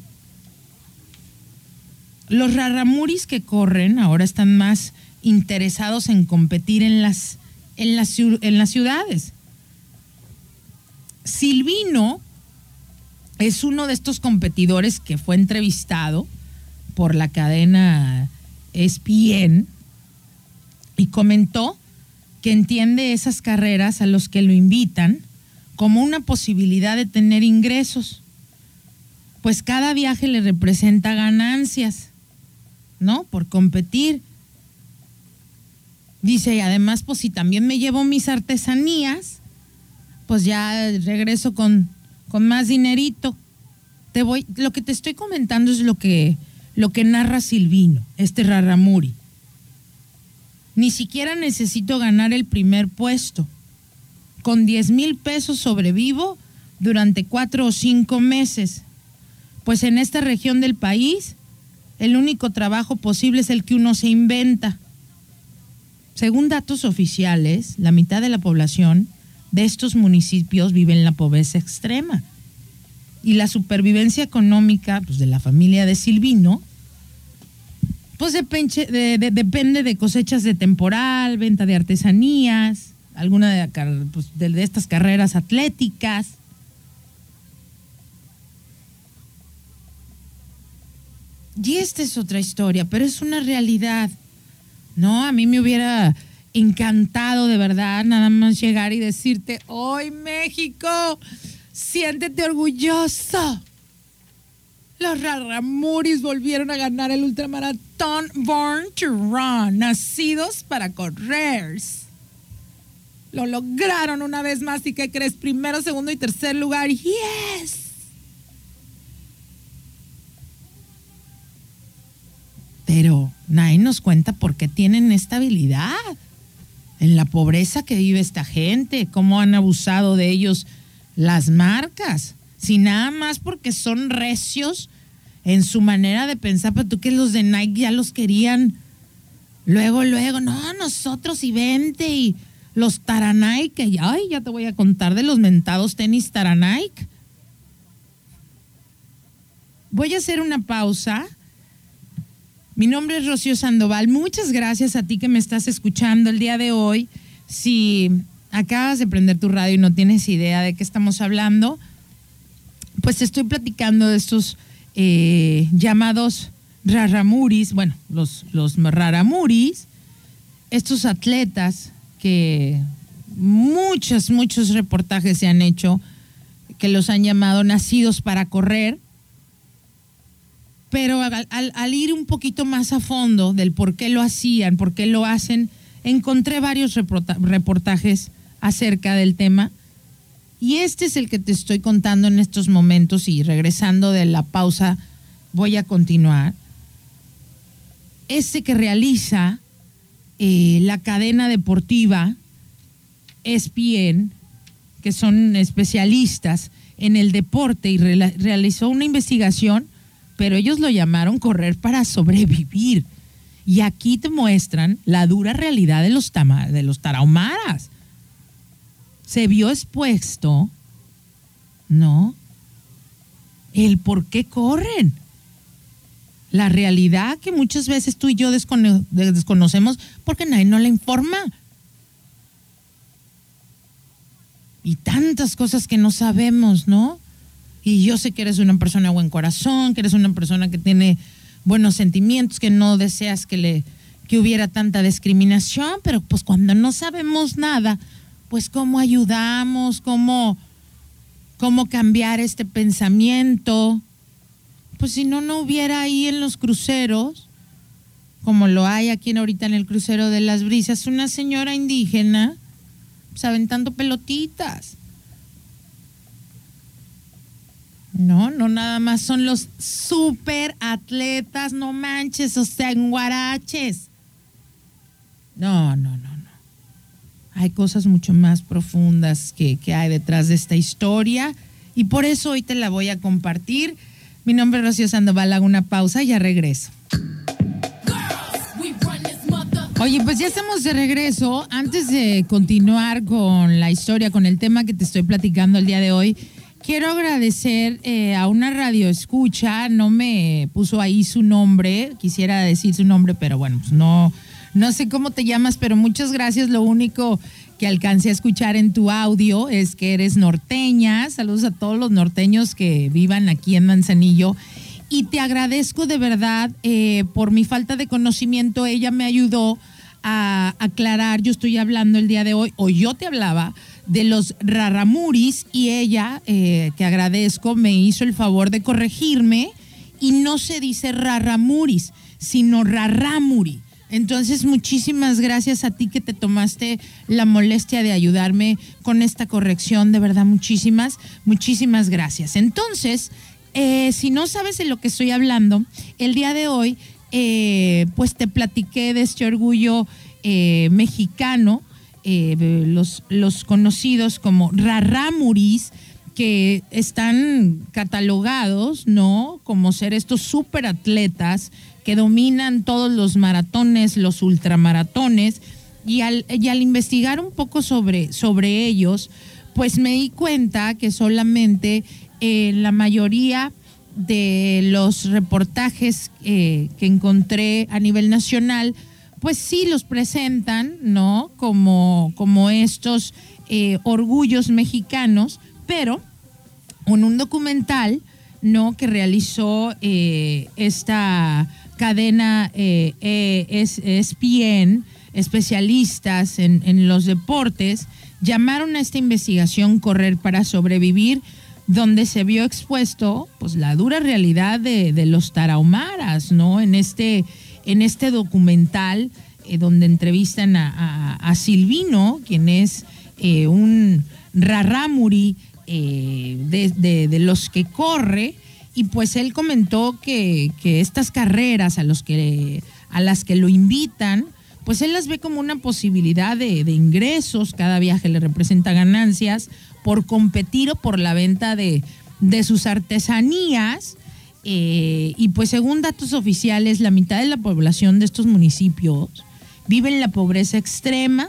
Los raramuris que corren ahora están más interesados en competir en las, en las, en las ciudades. Silvino es uno de estos competidores que fue entrevistado por la cadena ESPN y comentó que entiende esas carreras a los que lo invitan como una posibilidad de tener ingresos, pues cada viaje le representa ganancias. ¿No? Por competir. Dice, y además, pues si también me llevo mis artesanías, pues ya regreso con, con más dinerito. Te voy, lo que te estoy comentando es lo que, lo que narra Silvino, este Raramuri. Ni siquiera necesito ganar el primer puesto. Con 10 mil pesos sobrevivo durante cuatro o cinco meses. Pues en esta región del país el único trabajo posible es el que uno se inventa. Según datos oficiales, la mitad de la población de estos municipios vive en la pobreza extrema. Y la supervivencia económica pues, de la familia de Silvino, pues depende de, cosechas de temporal, venta de artesanías, alguna de, pues, de estas carreras atléticas. Y esta es otra historia, pero es una realidad. No, a mí me hubiera encantado de verdad nada más llegar y decirte, hoy México, siéntete orgulloso. Los Raramuris volvieron a ganar el ultramaratón Born to Run, nacidos para correr. Lo lograron una vez más y ¿qué crees? Primero, segundo y tercer lugar. Yes. Pero nadie nos cuenta por qué tienen esta habilidad. En la pobreza que vive esta gente, cómo han abusado de ellos las marcas. Si nada más porque son recios en su manera de pensar, pero tú que los de Nike ya los querían. Luego, luego, no, nosotros y vente y los Taranike, ay, ya te voy a contar de los mentados tenis Taranike. Voy a hacer una pausa. Mi nombre es Rocío Sandoval. Muchas gracias a ti que me estás escuchando el día de hoy. Si acabas de prender tu radio y no tienes idea de qué estamos hablando, pues estoy platicando de estos eh, llamados raramuris, bueno, los, los raramuris, estos atletas que muchos, muchos reportajes se han hecho que los han llamado nacidos para correr, pero al, ir un poquito más a fondo del por qué lo hacían, por qué lo hacen, encontré varios reportajes acerca del tema. Y este es el que te estoy contando en estos momentos y regresando de la pausa voy a continuar. Este que realiza eh, la cadena deportiva ESPN, que son especialistas en el deporte y realizó una investigación, pero ellos lo llamaron correr para sobrevivir. Y aquí te muestran la dura realidad de los, de los tarahumaras. Se vio expuesto, ¿no? El por qué corren la realidad que muchas veces tú y yo desconocemos porque nadie nos la informa. Y tantas cosas que no sabemos, ¿no? Y yo sé que eres una persona de buen corazón, que eres una persona que tiene buenos sentimientos, que no deseas que le que hubiera tanta discriminación, pero pues cuando no sabemos nada, pues cómo ayudamos, cómo cómo cambiar este pensamiento, pues si no, no hubiera ahí en los cruceros, como lo hay aquí ahorita en el crucero de las brisas, una señora indígena pues, aventando pelotitas. No, no nada más son los super atletas, no manches, o sea, en guaraches. No, no, no, no. Hay cosas mucho más profundas que, que hay detrás de esta historia y por eso hoy te la voy a compartir. Mi nombre es Rocío Sandoval, hago una pausa y ya regreso. Oye, pues ya estamos de regreso. Antes de continuar con la historia, con el tema que te estoy platicando el día de hoy, quiero agradecer eh, a una radio escucha. No me puso ahí su nombre, quisiera decir su nombre, pero bueno, pues no, no sé cómo te llamas, pero muchas gracias. Lo único que alcancé a escuchar en tu audio es que eres norteña. Saludos a todos los norteños que vivan aquí en Manzanillo. Y te agradezco de verdad eh, por mi falta de conocimiento. Ella me ayudó a aclarar. Yo estoy hablando el día de hoy, o yo te hablaba de los raramuris y ella, eh, que agradezco, me hizo el favor de corregirme y no se dice raramuris, sino raramuri. Entonces, muchísimas gracias a ti que te tomaste la molestia de ayudarme con esta corrección. De verdad, muchísimas, muchísimas gracias. Entonces, eh, si no sabes de lo que estoy hablando, el día de hoy, eh, pues te platiqué de este orgullo mexicano, los, los conocidos como raramuris que están catalogados, ¿no? Como ser estos superatletas que dominan todos los maratones, los ultramaratones, y al, al investigar un poco sobre, sobre ellos, pues me di cuenta que solamente en eh, la mayoría de los reportajes eh, que encontré a nivel nacional, pues sí los presentan, ¿no? Como, como estos eh, orgullos mexicanos, pero en un documental, ¿no? Que realizó esta cadena eh, eh, es ESPN, especialistas en, los deportes, llamaron a esta investigación Correr para Sobrevivir, donde se vio expuesto pues la dura realidad de, los tarahumaras, ¿no? En este, en este documental eh, donde entrevistan a, Silvino, quien es eh, un rarámuri de, de, los que corre, y pues él comentó que, estas carreras a las que lo invitan, pues él las ve como una posibilidad de, ingresos, cada viaje le representa ganancias por competir o por la venta de, sus artesanías. Eh, y pues según datos oficiales, la mitad de la población de estos municipios vive en la pobreza extrema,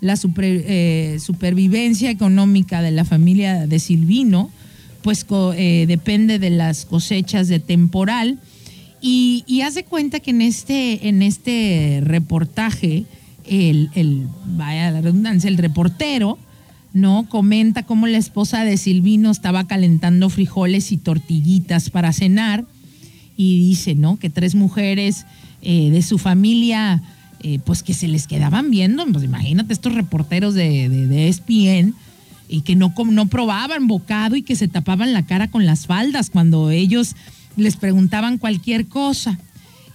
la eh, supervivencia económica de la familia de Silvino, pues eh, depende de las cosechas de temporal. Y, y hace cuenta que en este, en este reportaje, el, el, vaya la redundancia, el reportero, ¿no? Comenta cómo la esposa de Silvino estaba calentando frijoles y tortillitas para cenar. Y dice, ¿no? Que tres mujeres eh, de su familia, eh, pues que se les quedaban viendo. Pues imagínate estos reporteros de, de, ESPN y que no, no probaban bocado y que se tapaban la cara con las faldas cuando ellos les preguntaban cualquier cosa,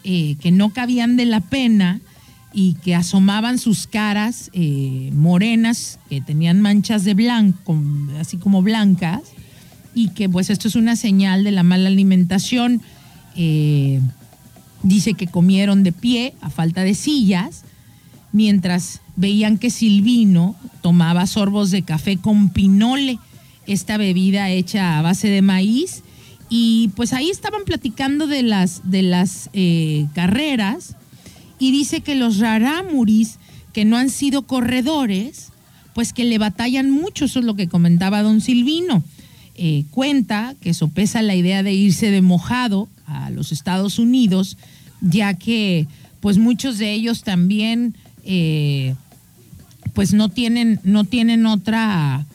eh, que no cabían de la pena y que asomaban sus caras eh, morenas, que tenían manchas de blanco, así como blancas, y que pues esto es una señal de la mala alimentación. Eh, dice que comieron de pie a falta de sillas, mientras veían que Silvino tomaba sorbos de café con pinole, esta bebida hecha a base de maíz. Y pues ahí estaban platicando de las, de las eh, carreras y dice que los rarámuris que no han sido corredores, pues que le batallan mucho, eso es lo que comentaba don Silvino. Eh, cuenta que sopesa la idea de irse de mojado a los Estados Unidos, ya que pues muchos de ellos también eh, pues no tienen, no tienen otra,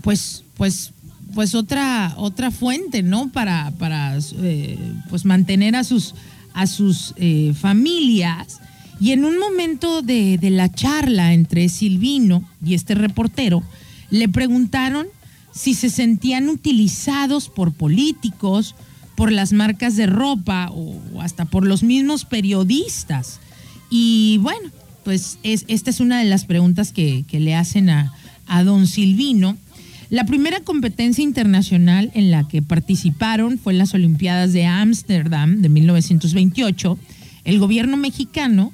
pues, pues, pues otra, otra fuente, ¿no? Para, para eh, pues mantener a sus, a sus familias. Y en un momento de, de la charla entre Silvino y este reportero, le preguntaron si se sentían utilizados por políticos, por las marcas de ropa o hasta por los mismos periodistas. Y bueno, pues es, esta es una de las preguntas que, le hacen a, don Silvino. La primera competencia internacional en la que participaron fue en las Olimpiadas de Ámsterdam de 1928. El gobierno mexicano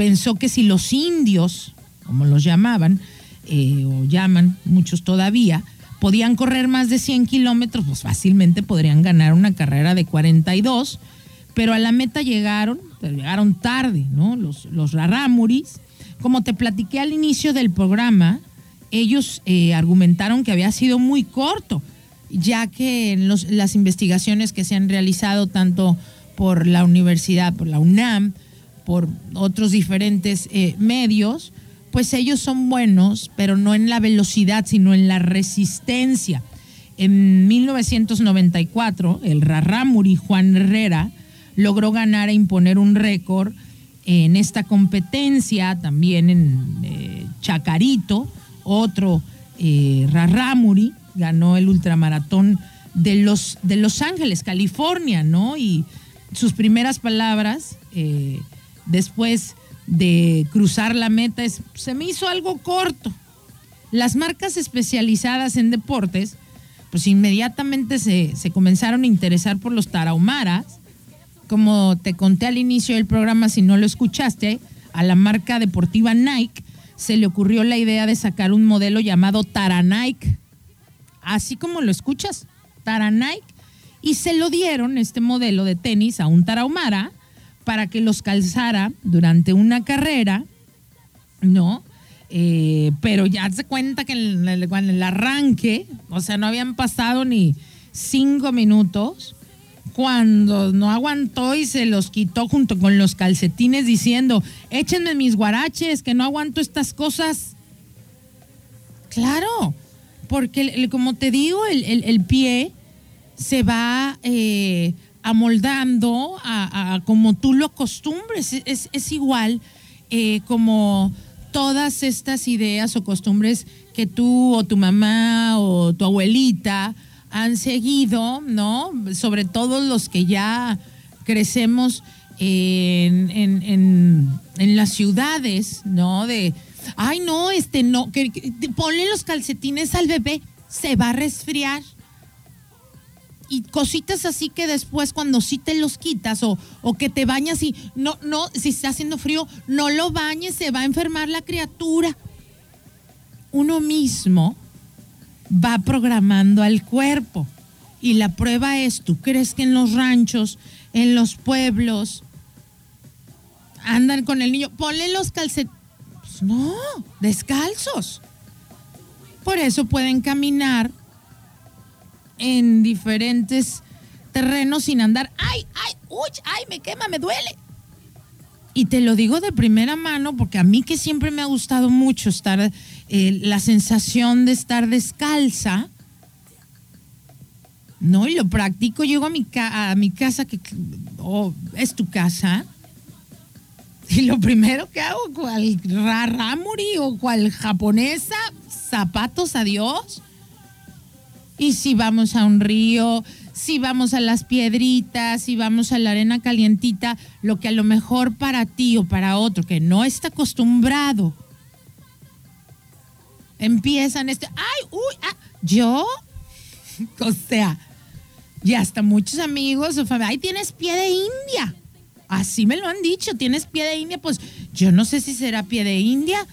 pensó que si los indios, como los llamaban, eh, o llaman muchos todavía, podían correr más de 100 kilómetros, pues fácilmente podrían ganar una carrera de 42 pero a la meta llegaron, llegaron tarde, ¿no? Los, los rarámuris. Como te platiqué al inicio del programa, ellos eh, argumentaron que había sido muy corto, ya que en las investigaciones que se han realizado tanto por la universidad, por la UNAM, por otros diferentes eh, medios, pues ellos son buenos, pero no en la velocidad, sino en la resistencia. En 1994, el rarámuri Juan Herrera logró ganar e imponer un récord en esta competencia, también en eh, Chacarito, otro eh, ganó el ultramaratón de los, de Los Ángeles, California, ¿no? Y sus primeras palabras, eh, después de cruzar la meta, se me hizo algo corto. Las marcas especializadas en deportes, pues inmediatamente se, se comenzaron a interesar por los tarahumaras. Como te conté al inicio del programa, si no lo escuchaste, a la marca deportiva Nike se le ocurrió la idea de sacar un modelo llamado Tara Nike, así como lo escuchas, Tara Nike, y se lo dieron este modelo de tenis a un tarahumara para que los calzara durante una carrera, ¿no? Eh, pero ya se cuenta que en el, arranque, o sea, no habían pasado ni cinco minutos cuando no aguantó y se los quitó junto con los calcetines diciendo, échenme mis guaraches, que no aguanto estas cosas. Claro, porque como te digo, el, pie se va eh, amoldando a, como tú lo acostumbres. Es, igual eh, como todas estas ideas o costumbres que tú o tu mamá o tu abuelita han seguido, ¿no? Sobre todo los que ya crecemos en, en, las ciudades, ¿no? De, ay, no, este, no, ponle los calcetines al bebé, se va a resfriar. Y cositas así que después cuando sí te los quitas o, o que te bañas y no, no, si está haciendo frío, no lo bañes, se va a enfermar la criatura. Uno mismo va programando al cuerpo. Y la prueba es, ¿tú crees que en los ranchos, en los pueblos, andan con el niño? Ponle los calcetines. Pues no, descalzos. Por eso pueden caminar en diferentes terrenos sin andar. ¡Ay, ay, uy, ay, me quema, me duele! Y te lo digo de primera mano porque a mí que siempre me ha gustado mucho estar, eh, la sensación de estar descalza, ¿no? Y lo practico, llego a mi, a mi casa, que es tu casa, y lo primero que hago, cual raramuri o cual japonesa, zapatos, adiós. Y si vamos a un río, si vamos a las piedritas, si vamos a la arena calientita, lo que a lo mejor para ti o para otro que no está acostumbrado, empiezan este, ay, uy, ah, yo, (laughs) o sea, y hasta muchos amigos o familia, ay, tienes pie de India. Así me lo han dicho, tienes pie de India, pues yo no sé si será pie de India,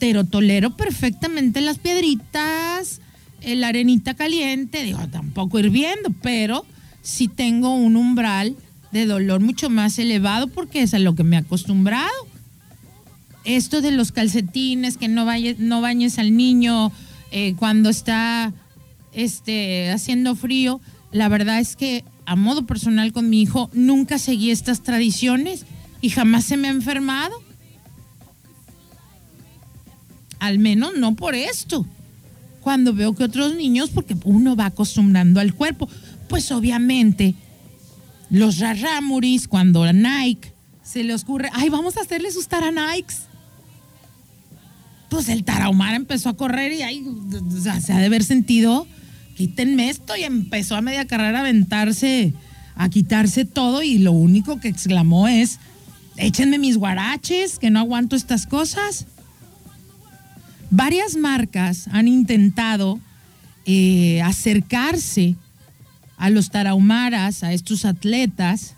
pero tolero perfectamente las piedritas, la arenita caliente, digo, tampoco hirviendo, pero sí tengo un umbral de dolor mucho más elevado porque es a lo que me he acostumbrado. Esto de los calcetines, que no, vayas, no bañes al niño eh, cuando está este, haciendo frío, la verdad es que a modo personal con mi hijo nunca seguí estas tradiciones y jamás se me ha enfermado. Al menos no por esto cuando veo que otros niños, porque uno va acostumbrando al cuerpo, pues obviamente los raramuris, cuando a Nike se le ocurre, ay, vamos a hacerle sus taranikes. Pues el tarahumara empezó a correr y ahí se ha de haber sentido, quítenme esto y empezó a media carrera a aventarse, a quitarse todo y lo único que exclamó es, échenme mis guaraches, que no aguanto estas cosas. Varias marcas han intentado eh, acercarse a los tarahumaras, a estos atletas,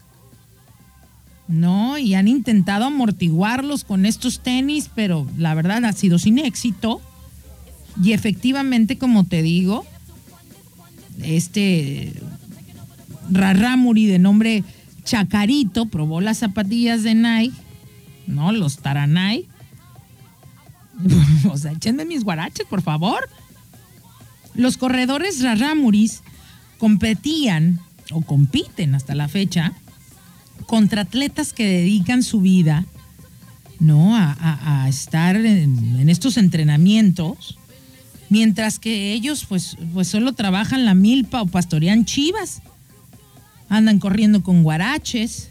¿no? Y han intentado amortiguarlos con estos tenis, pero la verdad ha sido sin éxito. Y efectivamente, como te digo, este Raramuri de nombre Chacarito probó las zapatillas de Nike, ¿no? Los Taranay (laughs) o sea, échenme mis guaraches, por favor. Los corredores Raramuris competían o compiten hasta la fecha contra atletas que dedican su vida ¿no? a, estar en, estos entrenamientos, mientras que ellos pues, pues solo trabajan la milpa o pastorean chivas, andan corriendo con guaraches,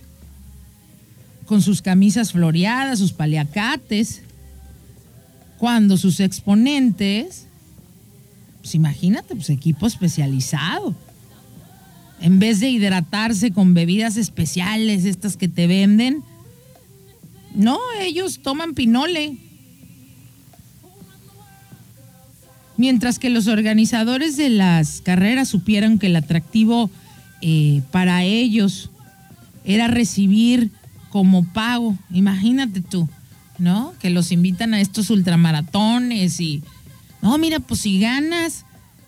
con sus camisas floreadas, sus paliacates, cuando sus exponentes, pues imagínate, pues equipo especializado. En vez de hidratarse con bebidas especiales, estas que te venden, no, ellos toman pinole. Mientras que los organizadores de las carreras supieran que el atractivo eh, para ellos era recibir como pago, imagínate tú, ¿no? Que los invitan a estos ultramaratones y, no, mira, pues si ganas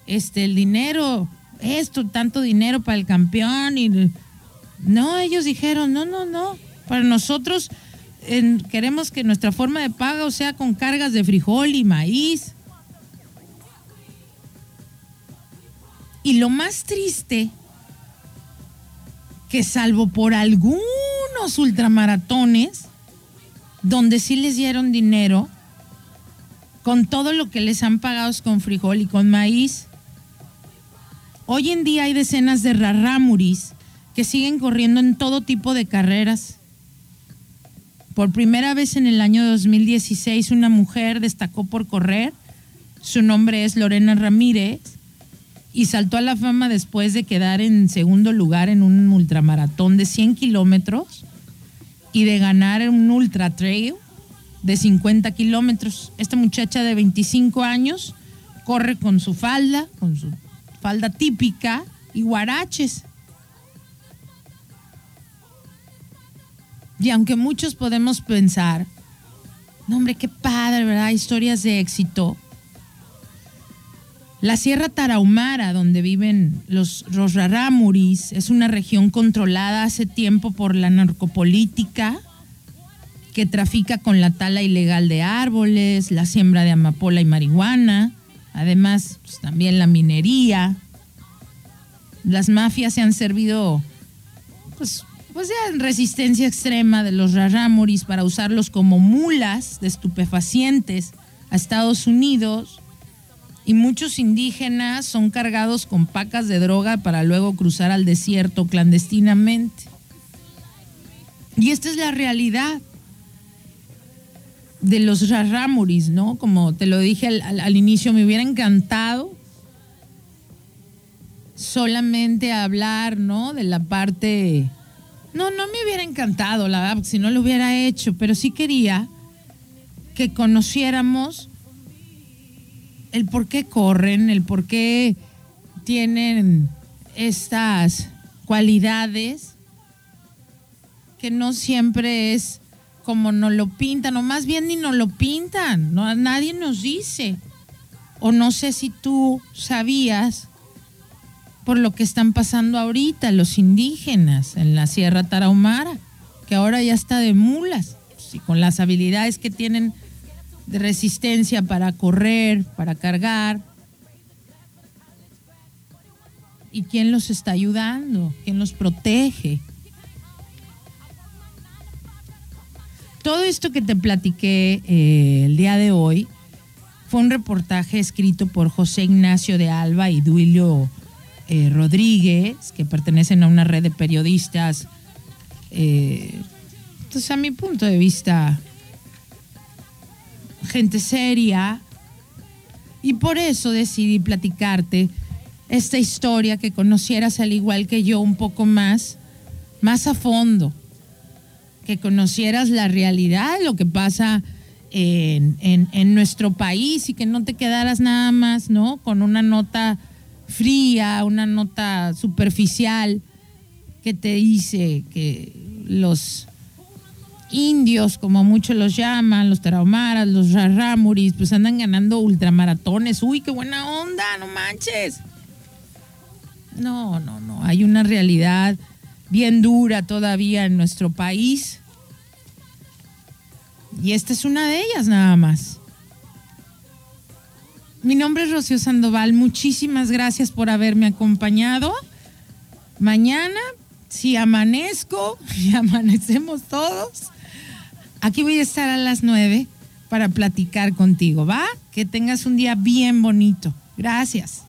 este, el dinero, esto, tanto dinero para el campeón y... No, ellos dijeron, no, no, no, para nosotros queremos que nuestra forma de pago sea con cargas de frijol y maíz. Y lo más triste, que salvo por algunos ultramaratones, donde sí les dieron dinero, con todo lo que les han pagado con frijol y con maíz. Hoy en día hay decenas de rarámuris que siguen corriendo en todo tipo de carreras. Por primera vez en el año 2016 una mujer destacó por correr. Su nombre es Lorena Ramírez y saltó a la fama después de quedar en segundo lugar en un ultramaratón de 100 kilómetros y de ganar un ultra trail de 50 kilómetros. Esta muchacha de 25 años corre con su falda, con su falda típica, y guaraches. Y aunque muchos podemos pensar, no hombre, qué padre, ¿verdad? Historias de éxito. La Sierra Tarahumara, donde viven los, los es una región controlada hace tiempo por la narcopolítica que trafica con la tala ilegal de árboles, la siembra de amapola y marihuana, además pues, también la minería. Las mafias se han servido pues, pues en resistencia extrema de los rarámuris para usarlos como mulas de estupefacientes a Estados Unidos y muchos indígenas son cargados con pacas de droga para luego cruzar al desierto clandestinamente. Y esta es la realidad de los rarámuris, ¿no? Como te lo dije al, inicio, me hubiera encantado solamente hablar, ¿no? De la parte... No, no me hubiera encantado, la verdad, si no lo hubiera hecho, pero sí quería que conociéramos el por qué corren, el por qué tienen estas cualidades que no siempre es como nos lo pintan, o más bien ni nos lo pintan, no, nadie nos dice. O no sé si tú sabías por lo que están pasando ahorita los indígenas en la Sierra Tarahumara, que ahora ya está de mulas, y con las habilidades que tienen de resistencia para correr, para cargar. ¿Y quién los está ayudando? ¿Quién los protege? Todo esto que te platiqué eh, el día de hoy fue un reportaje escrito por José Ignacio de Alba y Duilio eh, Rodríguez, que pertenecen a una red de periodistas, eh, entonces a mi punto de vista, gente seria. Y por eso decidí platicarte esta historia, que conocieras al igual que yo un poco más, más a fondo que conocieras la realidad lo que pasa en, en, nuestro país y que no te quedaras nada más, ¿no? Con una nota fría, una nota superficial que te dice que los indios, como muchos los llaman, los tarahumaras, los rarámuris, pues andan ganando ultramaratones. Uy, qué buena onda, no manches. No, no, no. Hay una realidad bien dura todavía en nuestro país. Y esta es una de ellas nada más. Mi nombre es Rocío Sandoval. Muchísimas gracias por haberme acompañado. Mañana, si amanezco, (laughs) y amanecemos todos, aquí voy a estar a las nueve para platicar contigo, ¿va? Que tengas un día bien bonito. Gracias.